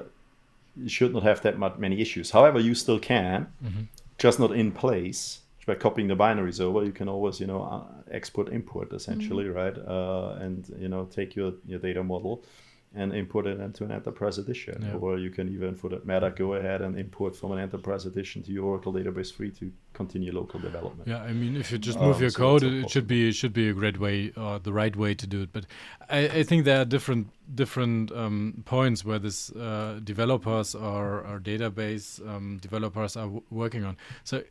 you should not have that much, many issues. However, you still can, mm-hmm. just not in place. By copying the binaries over, you can always, you know, uh, export import essentially, mm-hmm. right? Uh, and you know, take your your data model and import it into an enterprise edition. Yeah. Or you can even, for that matter, go ahead and import from an enterprise edition to your Oracle database free to continue local development. Yeah, I mean, if you just move um, your so code, it should be it should be a great way or uh, the right way to do it. But I, I think there are different different um, points where this uh, developers or, or database um, developers are working on. So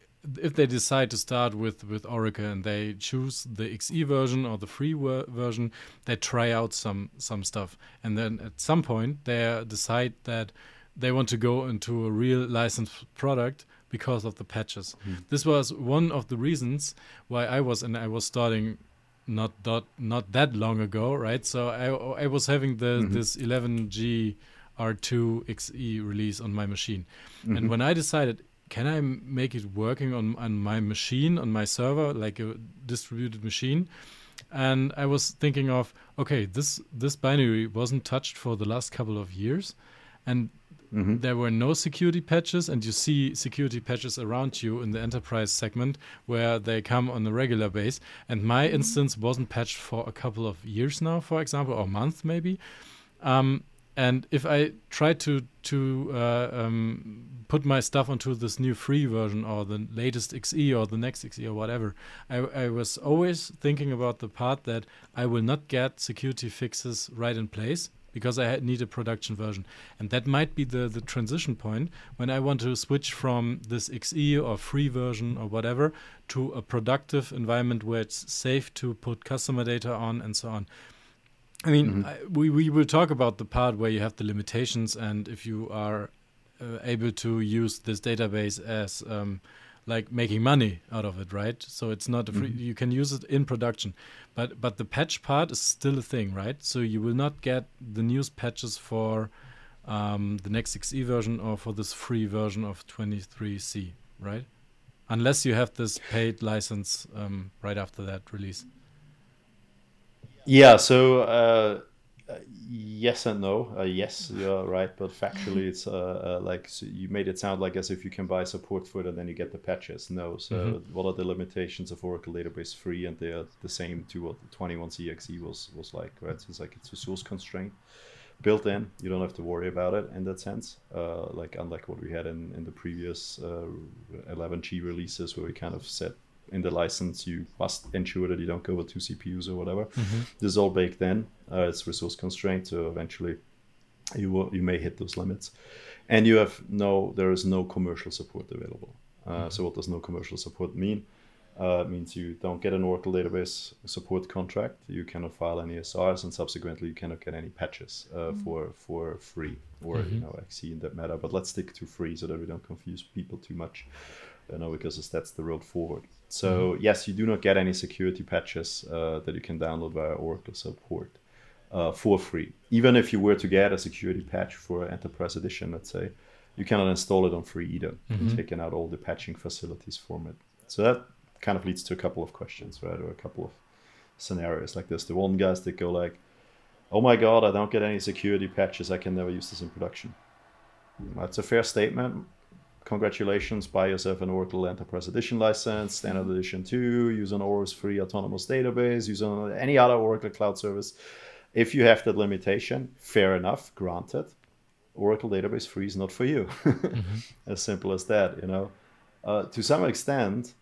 if they decide to start with with Oracle and they choose the XE version or the free version, they try out some some stuff, and then at some point they decide that they want to go into a real licensed product because of the patches. Mm. This was one of the reasons why I was and I was starting not that not that long ago, right? So I I was having the mm -hmm. this 11G R2 XE release on my machine, mm -hmm. and when I decided can I make it working on, on my machine, on my server, like a distributed machine? And I was thinking of, okay, this this binary wasn't touched for the last couple of years, and mm-hmm. there were no security patches, and you see security patches around you in the enterprise segment where they come on a regular base. And my mm-hmm. instance wasn't patched for a couple of years now, for example, or month maybe. Um, and if I try to to uh, um, put my stuff onto this new free version or the latest XE or the next XE or whatever, I, I was always thinking about the part that I will not get security fixes right in place because I need a production version. And that might be the, the transition point when I want to switch from this XE or free version or whatever to a productive environment where it's safe to put customer data on and so on. I mean, mm-hmm. I, we, we will talk about the part where you have the limitations and if you are uh, able to use this database as um, like making money out of it, right? So it's not a free. Mm-hmm. You can use it in production, but but the patch part is still a thing, right? So you will not get the news patches for um, the next XE version or for this free version of 23C, right? Unless you have this paid license um, right after that release. Yeah. So. Uh yes and no. Uh, yes, you're right, but factually, it's uh, uh, like so you made it sound like as if you can buy support for it and then you get the patches. No. So mm-hmm. what are the limitations of Oracle Database Free, and they're the same to what the 21CXE was was like, right? So it's like it's a source constraint built in. You don't have to worry about it in that sense. Uh, like unlike what we had in in the previous 11G uh, releases, where we kind of set in the license, you must ensure that you don't go over two CPUs or whatever. Mm-hmm. This is all baked in. Uh, it's resource constrained, so eventually you will, you may hit those limits, and you have no there is no commercial support available. Uh, mm-hmm. So what does no commercial support mean? Uh, it means you don't get an Oracle database support contract. You cannot file any SRs, and subsequently you cannot get any patches uh, mm-hmm. for for free or mm-hmm. you know XE in that matter. But let's stick to free so that we don't confuse people too much. you know, because that's the road forward. So mm-hmm. yes, you do not get any security patches uh, that you can download via Oracle support uh, for free. Even if you were to get a security patch for Enterprise Edition, let's say, you cannot install it on free either. Mm-hmm. Taking out all the patching facilities from it. So that kind of leads to a couple of questions, right, or a couple of scenarios like this. The one guys that go like, "Oh my God, I don't get any security patches. I can never use this in production." That's a fair statement congratulations, buy yourself an Oracle Enterprise Edition license, Standard Edition 2, use an always free autonomous database, use an, any other Oracle cloud service. If you have that limitation, fair enough, granted. Oracle database free is not for you. mm-hmm. As simple as that, you know. Uh, to some extent,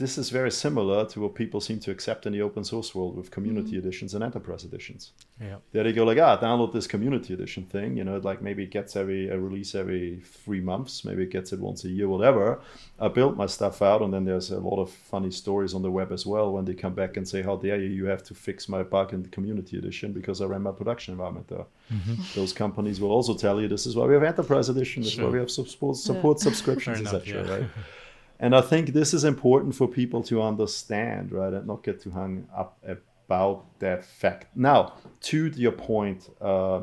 this is very similar to what people seem to accept in the open source world with community mm-hmm. editions and enterprise editions. Yeah. There they go like, ah, download this community edition thing. You know, like maybe it gets every a release every three months, maybe it gets it once a year, whatever. I built my stuff out, and then there's a lot of funny stories on the web as well when they come back and say, how dare you? You have to fix my bug in the community edition because I ran my production environment there. Mm-hmm. Those companies will also tell you this is why we have enterprise edition, this sure. is why we have support, support yeah. subscriptions, etc. Right. And I think this is important for people to understand, right, and not get too hung up about that fact. Now, to your point, uh,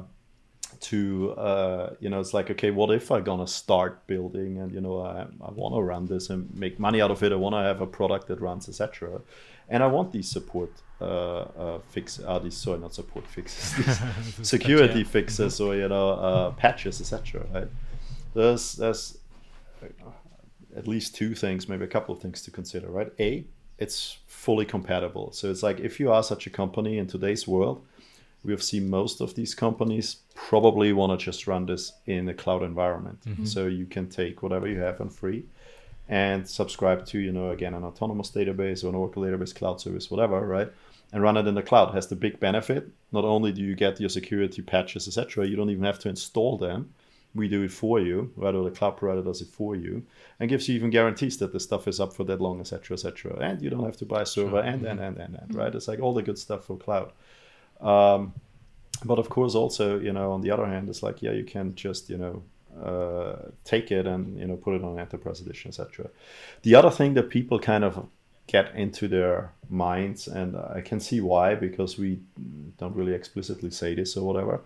to uh, you know, it's like, okay, what if I'm gonna start building, and you know, I, I want to run this and make money out of it. I want to have a product that runs, etc. And I want these support uh, uh, fix, uh, these sorry, not support fixes, these security fixes, or you know, uh, patches, etc. Right? There's there's at least two things, maybe a couple of things to consider, right? A, it's fully compatible. So it's like if you are such a company in today's world, we have seen most of these companies probably want to just run this in a cloud environment. Mm-hmm. So you can take whatever you have on free and subscribe to, you know, again, an autonomous database or an Oracle database cloud service, whatever, right? And run it in the cloud. It has the big benefit. Not only do you get your security patches, etc., you don't even have to install them we do it for you, right? Or the cloud provider does it for you, and gives you even guarantees that the stuff is up for that long, etc., etc. And you don't have to buy a server, and and and and, and right? It's like all the good stuff for cloud. Um, but of course, also, you know, on the other hand, it's like yeah, you can just you know uh, take it and you know put it on enterprise edition, etc. The other thing that people kind of get into their minds, and I can see why because we don't really explicitly say this or whatever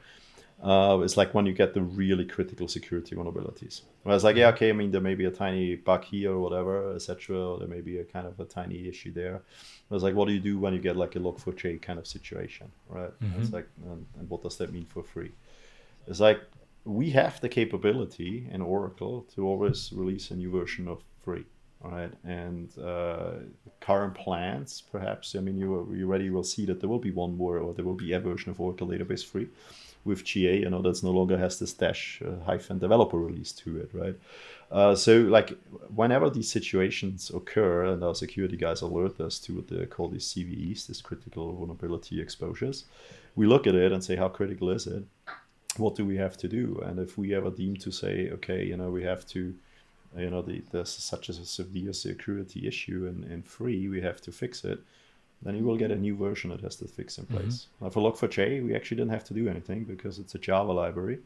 uh, it's like when you get the really critical security vulnerabilities. Where it's like, yeah, okay, I mean, there may be a tiny bug here or whatever, etc., there may be a kind of a tiny issue there. But it's like, what do you do when you get like a log4j kind of situation, right? Mm-hmm. It's like, and, and what does that mean for free? It's like we have the capability in Oracle to always release a new version of free, right? And uh, current plans, perhaps, I mean, you, you already will see that there will be one more, or there will be a version of Oracle Database free with GA, you know, that's no longer has this dash uh, hyphen developer release to it, right? Uh, so like whenever these situations occur and our security guys alert us to what they call these CVEs, these critical vulnerability exposures, we look at it and say, how critical is it? What do we have to do? And if we ever deem to say, okay, you know, we have to, you know, the, there's such a severe security issue and, and free, we have to fix it then you will get a new version that has the fix in place. Mm-hmm. Now for Log4j, we actually didn't have to do anything because it's a Java library,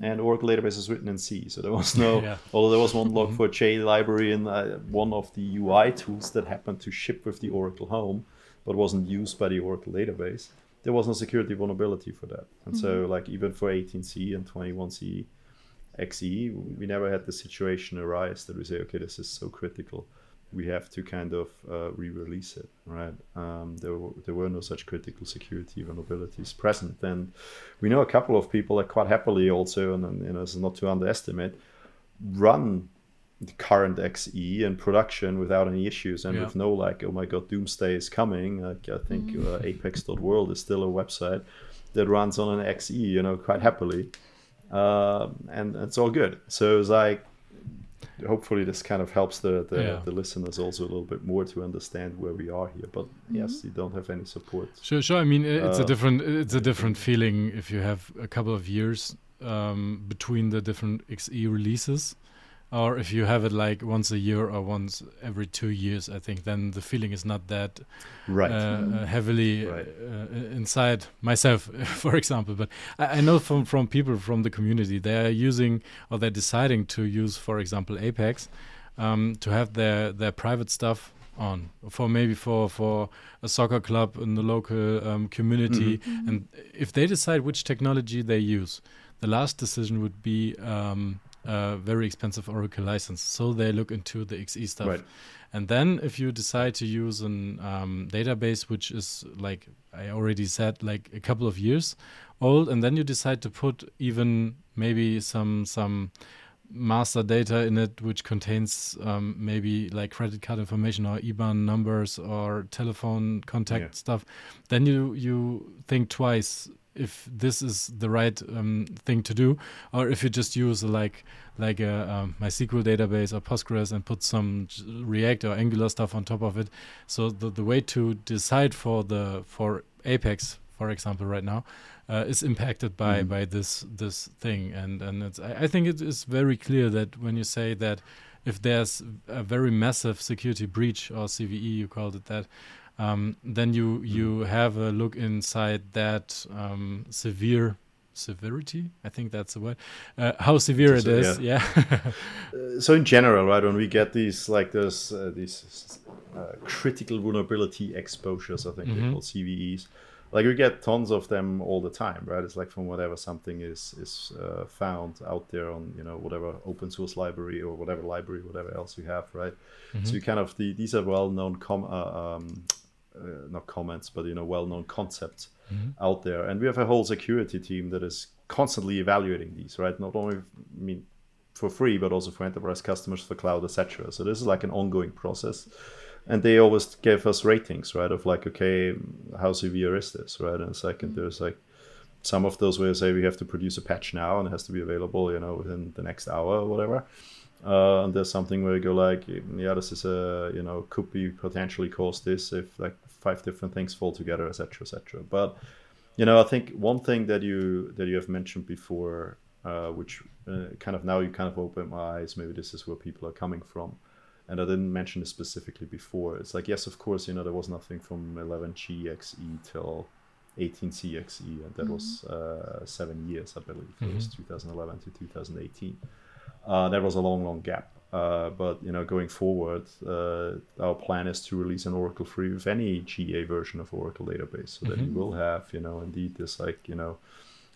and Oracle database is written in C. So there was no, yeah. although there was one mm-hmm. Log4j library in uh, one of the UI tools that happened to ship with the Oracle Home, but wasn't used by the Oracle database. There was no security vulnerability for that, and mm-hmm. so like even for 18C and 21C XE, we never had the situation arise that we say, okay, this is so critical we have to kind of uh, re-release it, right? Um, there, were, there were no such critical security vulnerabilities present, and we know a couple of people that quite happily also, and, you know, it's not to underestimate, run the current XE in production without any issues and yeah. with no like, oh my god, doomsday is coming. Like I think mm. uh, Apex.world is still a website that runs on an XE, you know, quite happily, uh, and it's all good. So it's like hopefully this kind of helps the the, yeah. the, listeners also a little bit more to understand where we are here. But mm-hmm. yes you don't have any support. Sure sure. I mean it's uh, a different it's a different feeling if you have a couple of years um, between the different xe releases or if you have it like once a year or once every two years i think then the feeling is not that right. uh, mm. heavily right. Uh, inside myself for example but I, I, know from from people from the community they are using or they're deciding to use for example apex um, to have their their private stuff on for maybe for for a soccer club in the local um, community Mhm. and if they decide which technology they use the last decision would be um, a very expensive oracle license so they look into the xe stuff Right. and then if you decide to use an um, database which is like i already said like a couple of years old and then you decide to put even maybe some some master data in it which contains um, maybe like credit card information or IBAN numbers or telephone contact Yeah. stuff, then you you think twice if this is the right um, thing to do, or if you just use like like a um, MySQL database or Postgres and put some React or Angular stuff on top of it. So the the way to decide for the for Apex, for example, right now, uh, is impacted by Mhm. by this this thing and and it's I, I think it is very clear that when you say that if there's a very massive security breach or CVE you called it that um, then you you have a look inside that um, severe severity I think that's the word uh, how severe it So- is yeah, Uh, so in general, right, when we get these like those uh, these uh, critical vulnerability exposures, I think Mhm. they're called CVEs. Like we get tons of them all the time, right? It's like from whatever something is is uh, found out there on you know whatever open source library or whatever library, whatever else you have, right? So you kind of the, these are well known com uh, um, Uh, not comments, but you know well known concepts mm-hmm. out there, and we have a whole security team that is constantly evaluating these, right? Not only I mean for free, but also for enterprise customers, for cloud, etc. So this is like an ongoing process, and they always give us ratings, right? Of like, okay, how severe is this, right? And second, mm-hmm. there's like some of those where you say we have to produce a patch now and it has to be available, you know, within the next hour or whatever. Uh, and there's something where you go like, yeah, this is a, you know, could be potentially cause this if like five different things fall together, etc., etc. But you know, I think one thing that you that you have mentioned before, uh, which uh, kind of now you kind of opened my eyes. Maybe this is where people are coming from, and I didn't mention this specifically before. It's like yes, of course, you know, there was nothing from 11G XE till 18CXE, and that was uh, seven years, I believe. It was 2011 to 2018. Uh, that was a long, long gap. Uh, but you know, going forward, uh, our plan is to release an Oracle free with any GA version of Oracle database, so that you will have, you know, indeed this like you know,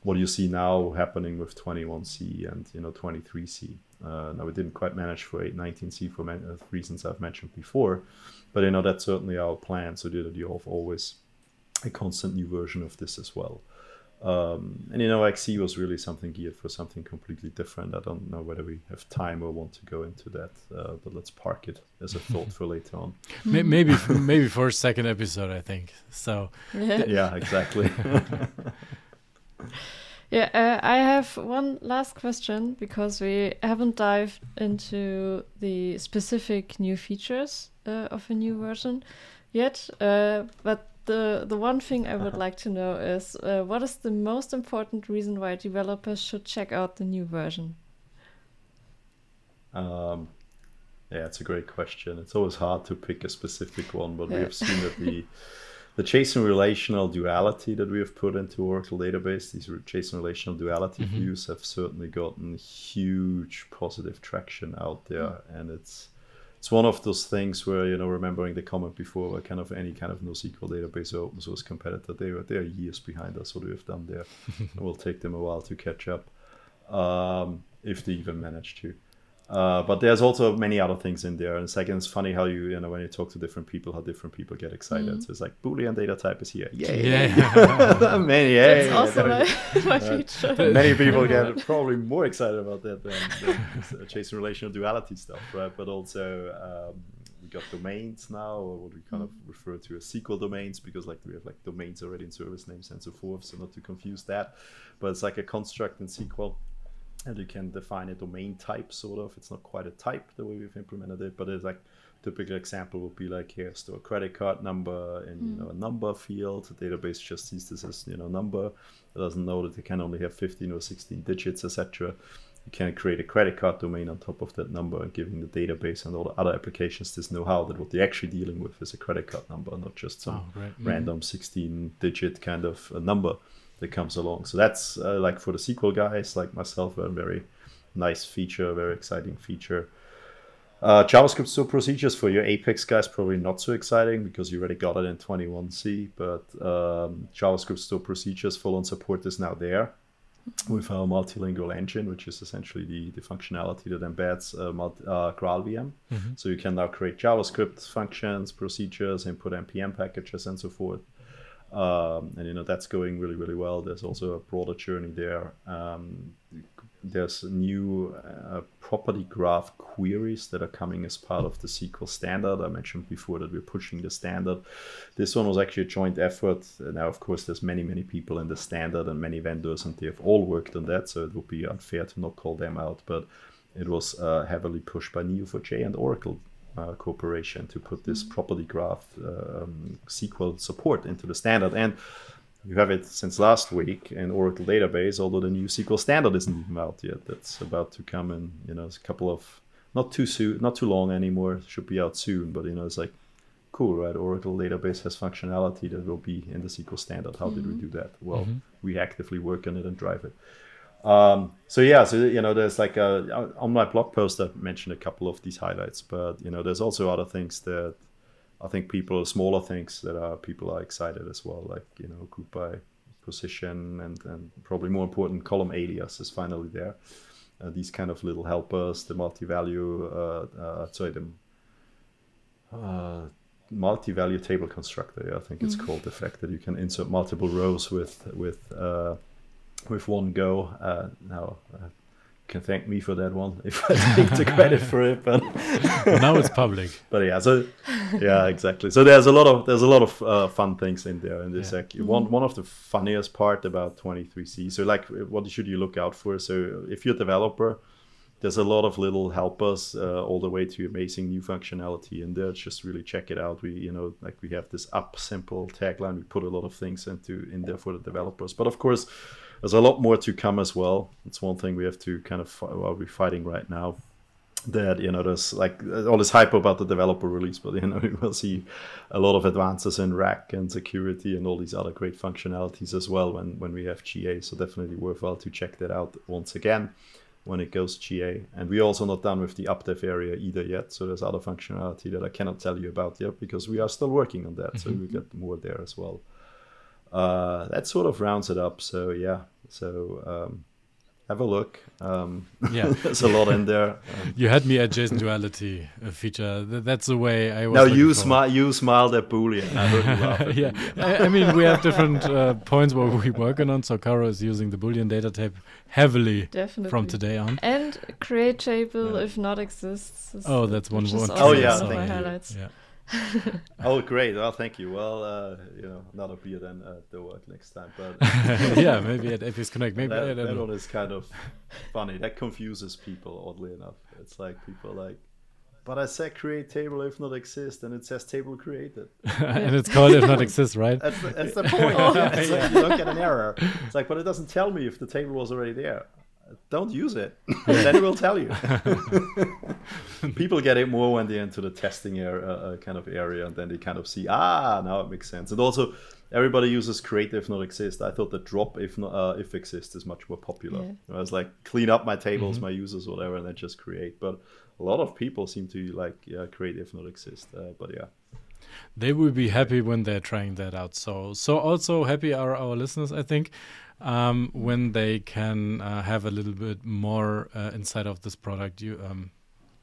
what you see now happening with 21C and you know 23C. Uh, now we didn't quite manage for 819C for man- uh, reasons I've mentioned before, but you know that's certainly our plan, so that you have always a constant new version of this as well. Um, and you know, XE was really something geared for something completely different. I don't know whether we have time or want to go into that, uh, but let's park it as a thought for later on. May- maybe maybe for a second episode I think so Yeah. Yeah, exactly. Yeah, uh, I have one last question because we haven't dived into the specific new features uh, of a new version yet. Uh, but the the one thing I would like to know is uh, what is the most important reason why developers should check out the new version? Um, yeah, it's a great question. It's always hard to pick a specific one, but we have seen that the the JSON relational duality that we have put into Oracle database, these re- JSON relational duality views have certainly gotten huge positive traction out there, and it's it's one of those things where you know, remembering the comment before, where kind of any kind of NoSQL database or open source competitor, they are they are years behind us. What we have done there, it will take them a while to catch up, um, if they even manage to. Uh, but there's also many other things in there. And second, it's funny how you, you know, when you talk to different people, how different people get excited. So it's like Boolean data type is here. Yay. Yeah. many, yay. That's also There my, go. my Uh. Many people get probably more excited about that than, than this, uh, relational duality stuff, right? But also, um, we got domains now, or what we kind of refer to as SQL domains, because like we have like domains already in service names and so forth. So not to confuse that, but it's like a construct in SQL and you can define a domain type sort of. It's not quite a type the way we've implemented it but it's like typical example would be like here store a credit card number in you know a mm. number field. The database just sees this as you know number. It doesn't know that it can only have 15 or 16 digits etc you can create a credit card domain on top of that number and giving the database and all the other applications this know-how that what they're actually dealing with is a credit card number not just some Oh, great. Mm-hmm. random 16 digit kind of a number that comes along. So that's uh, like for the SQL guys like myself, a very nice feature, very exciting feature. Uh, JavaScript store procedures for your Apex guys probably not so exciting because you already got it in 21c. But um, JavaScript store procedures full on support is now there with our multilingual engine, which is essentially the, the functionality that embeds uh, multi, uh, GraalVM. Mm-hmm. So you can now create JavaScript functions, procedures, input npm packages, and so forth. Um, and you know that's going really really well. There's also a broader journey there. Um, there's new uh, property graph queries that are coming as part of the SQL standard. I mentioned before that we're pushing the standard. This one was actually a joint effort. Now, of course, there's many, many people in the standard and many vendors, and they have all worked on that. So it would be unfair to not call them out. But it was uh, heavily pushed by Neo4j and Oracle uh, Corporation to put this mm-hmm. property graph um, SQL support into the standard. And you have it since last week in Oracle database, although the new SQL standard isn't even out yet. That's about to come in, you know, it's a couple of not too soon, not too long anymore. Should be out soon, but you know, it's like cool, right? Oracle database has functionality that will be in the SQL standard. How mm-hmm. did we mm-hmm. do that? Well, mm-hmm. we actively work on it and drive it. Um, so yeah, so you know, there's like a, on my blog post I mentioned a couple of these highlights, but you know, there's also other things that I think people smaller things that are people are excited as well, like you know group by position and and probably more important column alias is finally there. Uh, these kind of little helpers, the multi-value, uh, uh, sorry, the uh, multi-value table constructor. Yeah, I think it's mm-hmm. called the fact that you can insert multiple rows with with uh, with one go. Uh, now can thank me for that one if I take the credit for it. But now it's public. But yeah, so yeah, exactly. So there's a lot of there's a lot of uh, fun things in there in this. Yeah. Like. One one of the funniest part about 23c. So like, what should you look out for? So if you're a developer, there's a lot of little helpers uh, all the way to amazing new functionality in there. Just really check it out. We you know like we have this app simple tagline. We put a lot of things into in there for the developers. But of course there's a lot more to come as well. It's one thing we have to kind of well, we're fighting right now. That you know, there's like all this hype about the developer release, but you know, we will see a lot of advances in RAC and security and all these other great functionalities as well when when we have GA. So definitely worthwhile to check that out once again when it goes GA. And we're also not done with the AppDev area either yet. So there's other functionality that I cannot tell you about yet because we are still working on that. Mm-hmm. So we get more there as well uh, that sort of rounds it up. So yeah, so um, have a look. Um, yeah, there's a lot in there. Um, you had me at JSON duality feature. That's the way I was. Now you smile. You smiled at Boolean. I heard you yeah, I, I, mean we have different uh, points where we're working on. So Caro is using the Boolean data type heavily Definitely. from today on. And create table yeah. if not exists. Oh, that's one one. Oh yeah, thank you. Highlights. Yeah. oh, great! Well, thank you. Well, uh, you know, not a beer then uh, the work next time, but yeah, maybe at Apex Connect. Maybe that, that one is kind of funny. That confuses people, oddly enough. It's like people like, but I said create table if not exist, and it says table created, and it's called if not exist, right? That's the, that's the point. oh, yeah, it's yeah. like you don't get an error. It's like, but it doesn't tell me if the table was already there don't use it. then it will tell you. People get it more when they're into the testing area, uh, uh, kind of area, and then they kind of see, ah, now it makes sense. And also, everybody uses create if not exist. I thought the drop if not uh, if exist is much more popular. Yeah. I was like, clean up my tables, mm-hmm. my users, whatever, and then just create. But a lot of people seem to like yeah, create if not exist. Uh, but yeah they will be happy when they're trying that out. So, so also happy are our listeners, I think um, when they can uh, have a little bit more uh, insight of this product. You um,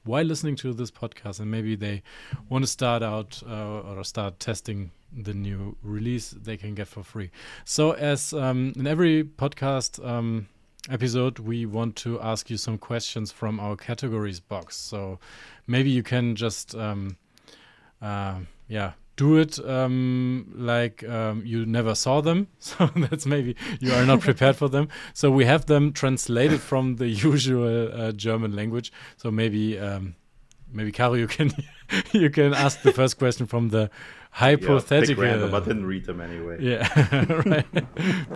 while listening to this podcast, and maybe they want to start out uh, or start testing the new release, they can get for free. So, as um, in every podcast um, episode, we want to ask you some questions from our categories box. So, maybe you can just, um, uh, yeah do it um, like um, you never saw them. So that's maybe you are not prepared for them. So we have them translated from the usual uh, German language. So maybe um, maybe Caro, you can you can ask the first question from the hypothetical. Yeah, random, I didn't read them anyway. Yeah, right.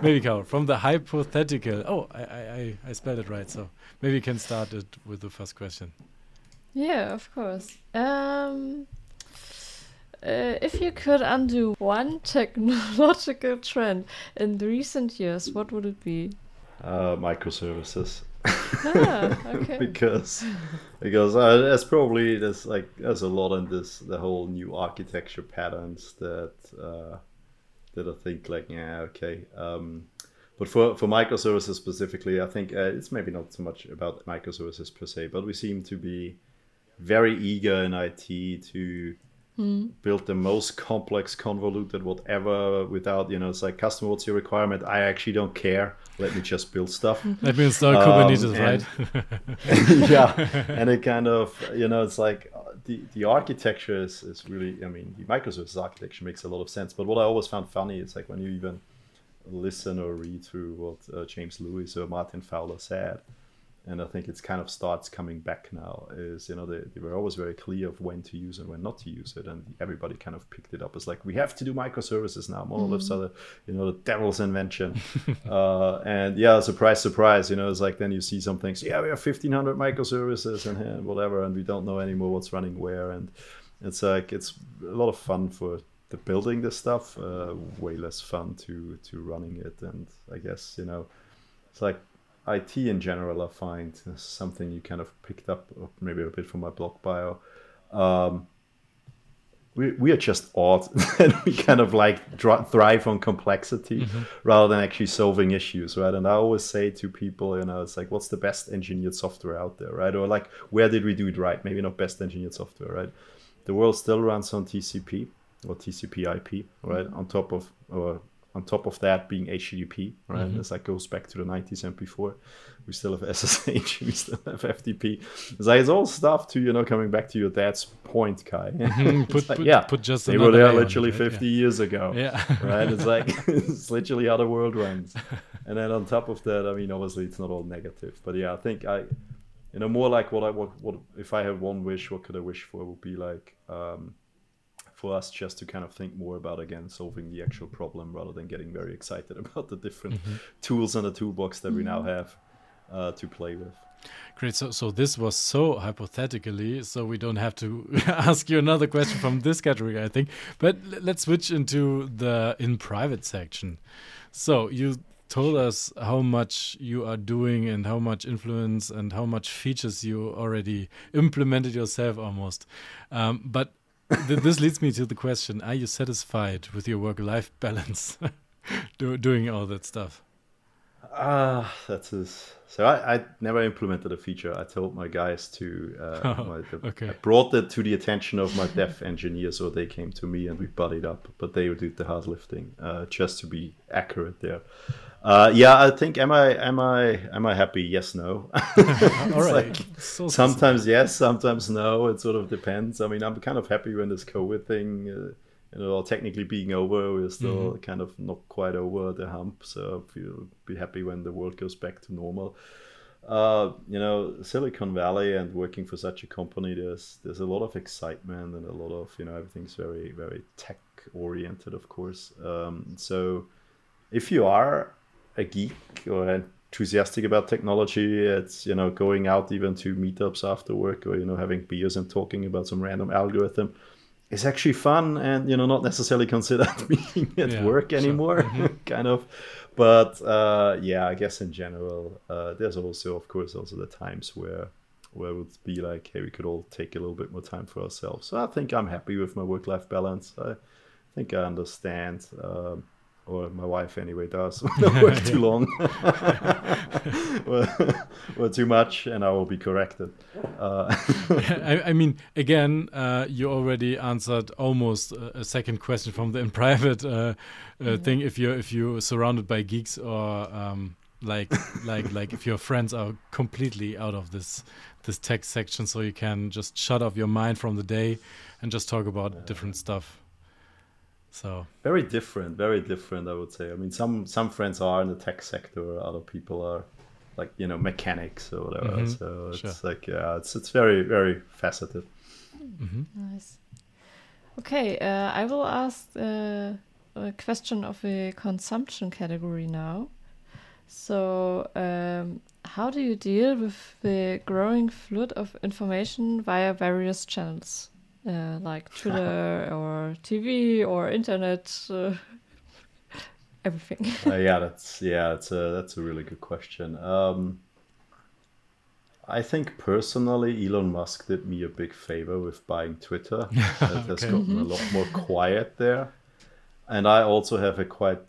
maybe Caro from the hypothetical. Oh, I, I I spelled it right. So maybe you can start it with the first question. Yeah, of course. Um, uh, if you could undo one technological trend in recent years, what would it be? Uh, microservices. ah, okay. because because uh, there's probably there's like there's a lot in this the whole new architecture patterns that uh, that I think like yeah okay um, but for for microservices specifically I think uh, it's maybe not so much about microservices per se but we seem to be very eager in IT to Hmm. build the most complex, convoluted, whatever, without you know, it's like customer, what's your requirement? I actually don't care. Let me just build stuff. Let me install Um, Kubernetes, and- right? yeah, and it kind of you know, it's like uh, the the architecture is, is really. I mean, the microservices architecture makes a lot of sense. But what I always found funny is like when you even listen or read through what uh, James Lewis or Martin Fowler said. And I think it's kind of starts coming back now. Is you know they, they were always very clear of when to use and when not to use it, and everybody kind of picked it up as like we have to do microservices now. Monoliths are the you know the devil's invention. uh, and yeah, surprise, surprise. You know, it's like then you see some things. Yeah, we have fifteen hundred microservices and, and whatever, and we don't know anymore what's running where. And it's like it's a lot of fun for the building this stuff. Uh, way less fun to to running it. And I guess you know, it's like IT in general. I find something you kind of picked up uh, maybe a bit from my blog bio. Um, we, we are just odd and we kind of like dr- thrive on complexity rather than actually solving issues right? And i always say to people you know it's like what's the best engineered software out there? Right? Or like where did we do it right? Maybe not best engineered software right? The world still runs on tcp or tcp ip right? On top of or on top of that being http right? Mhm. this like goes back to the 90s and before. We still have ssh we still have ftp it's like it's all stuff to you know coming back to your dad's point kai. Mhm, put, like, put, yeah put just they were there it, literally right? 50 years ago Yeah. right? It's like it's literally how the world runs and then on top of that i mean obviously it's not all negative but yeah i think i you know more like what i what, what if i had one wish what could i wish for would be like um for us just to kind of think more about again solving the actual problem rather than getting very excited about the different Mm-hmm. tools in the toolbox that we now have uh, to play with Great. So, so this was so hypothetically, so we don't have to ask you another question from this category, I think. But l- let's switch into the in private section. So you told us how much you are doing and how much influence and how much features you already implemented yourself almost. Um, but th this leads me to the question: Are you satisfied with your work-life balance, do, doing all that stuff? Ah, that's. So I, I never implemented a feature. I told my guys to. Uh, Oh, my, the, okay. I brought it to the attention of my dev engineers, so they came to me and we buddied up. But they did the hard lifting, uh, just to be accurate there. Uh, yeah, I think. Am I? Am I? Am I happy? Yes. No. All right. like so sometimes yes, sometimes no. It sort of depends. I mean, I'm kind of happy when this COVID thing, uh, you know, technically being over, we're still kind of not quite over the hump. So feel be happy when the world goes back to normal. Uh, you know, Silicon Valley and working for such a company, there's there's a lot of excitement and a lot of you know everything's very very tech oriented, of course. Um, so if you are a geek or enthusiastic about technology, it's you know going out even to meetups after work or you know having beers and talking about some random algorithm is actually fun and you know not necessarily considered being at Yeah, work anymore, kind of. But uh, yeah, I guess in general, uh, there's also of course also the times where where it would be like, hey, we could all take a little bit more time for ourselves. So I think I'm happy with my work-life balance. I think I understand. Um, or my wife anyway does when I work too long or, or too much, and I will be corrected. Uh, I, I mean, again, uh, you already answered almost a, a second question from the in private uh, uh, thing. If you're if you're surrounded by geeks or um, like like like if your friends are completely out of this this tech section, so you can just shut off your mind from the day and just talk about different stuff. So very different, very different. I would say. I mean, some some friends are in the tech sector, other people are like you know mechanics or whatever. Mhm, So it's sure. like yeah, it's it's very very faceted. Nice. Okay, uh, I will ask uh, a question of a consumption category now. So, um, how do you deal with the growing flood of information via various channels, uh, like Twitter or TV or internet, uh, everything? uh, yeah, that's yeah, that's a that's a really good question. Um, I think personally, Elon Musk did me a big favor with buying Twitter. It has gotten a lot more quiet there. And I also have a quite,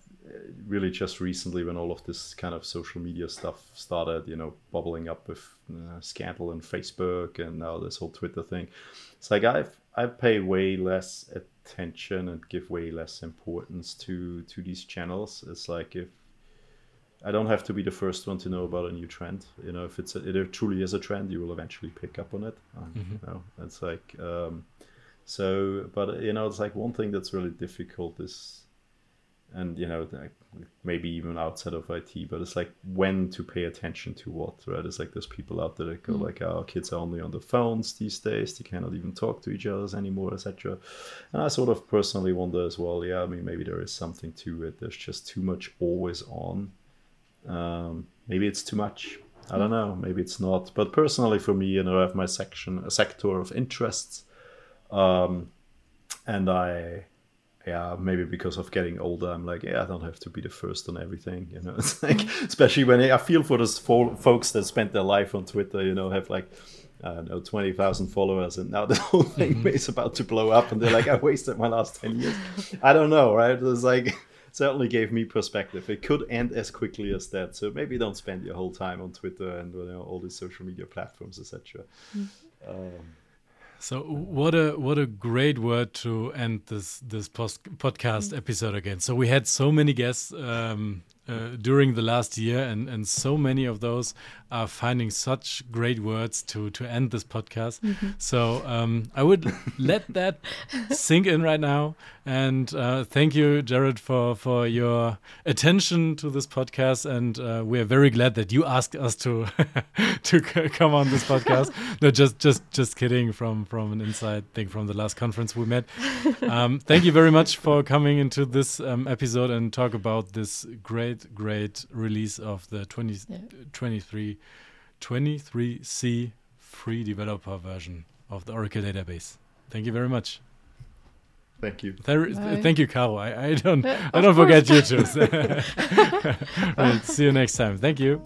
really just recently when all of this kind of social media stuff started, you know, bubbling up with uh, scandal and Facebook and now this whole Twitter thing. It's like I've I pay way less attention and give way less importance to to these channels. It's like if I don't have to be the first one to know about a new trend. You know, if it's a, if it truly is a trend, you will eventually pick up on it. Um, mm-hmm. You know, it's like um, so. But you know, it's like one thing that's really difficult is, and you know, maybe even outside of IT, but it's like when to pay attention to what. Right? It's like there's people out there that go mm-hmm. like, our kids are only on the phones these days. They cannot even talk to each other anymore, etc." And I sort of personally wonder as well. Yeah, I mean, maybe there is something to it. There's just too much always on um, maybe it's too much. I don't know. Maybe it's not. But personally, for me, you know, I have my section, a sector of interests, um, and I, yeah, maybe because of getting older, I'm like, yeah, I don't have to be the first on everything. You know, it's like, especially when I feel for those fo- folks that spent their life on Twitter. You know, have like. I don't know, 20,000 followers, and now the whole thing mm-hmm. is about to blow up, and they're like, I wasted my last 10 years. I don't know, right? It's like, certainly gave me perspective. It could end as quickly as that. So maybe don't spend your whole time on Twitter and you know, all these social media platforms, etc. Mm. Um, so what a what a great word to end this this post podcast mm. episode again. So we had so many guests um, uh, during the last year, and, and so many of those are finding such great words to to end this podcast. Mm -hmm. So um, I would let that sink in right now, and uh, thank you, Gerald, for for your attention to this podcast. And uh, we are very glad that you asked us to to come on this podcast. no, just just just kidding. From from an inside thing from the last conference we met. Um, thank you very much for coming into this um, episode and talk about this great great, great release of the 20, yeah. 23, 23C free developer version of the Oracle database. Thank you very much. Thank you. Th thank you, Caro. I, I don't, I don't forget you too. right, see you next time. Thank you.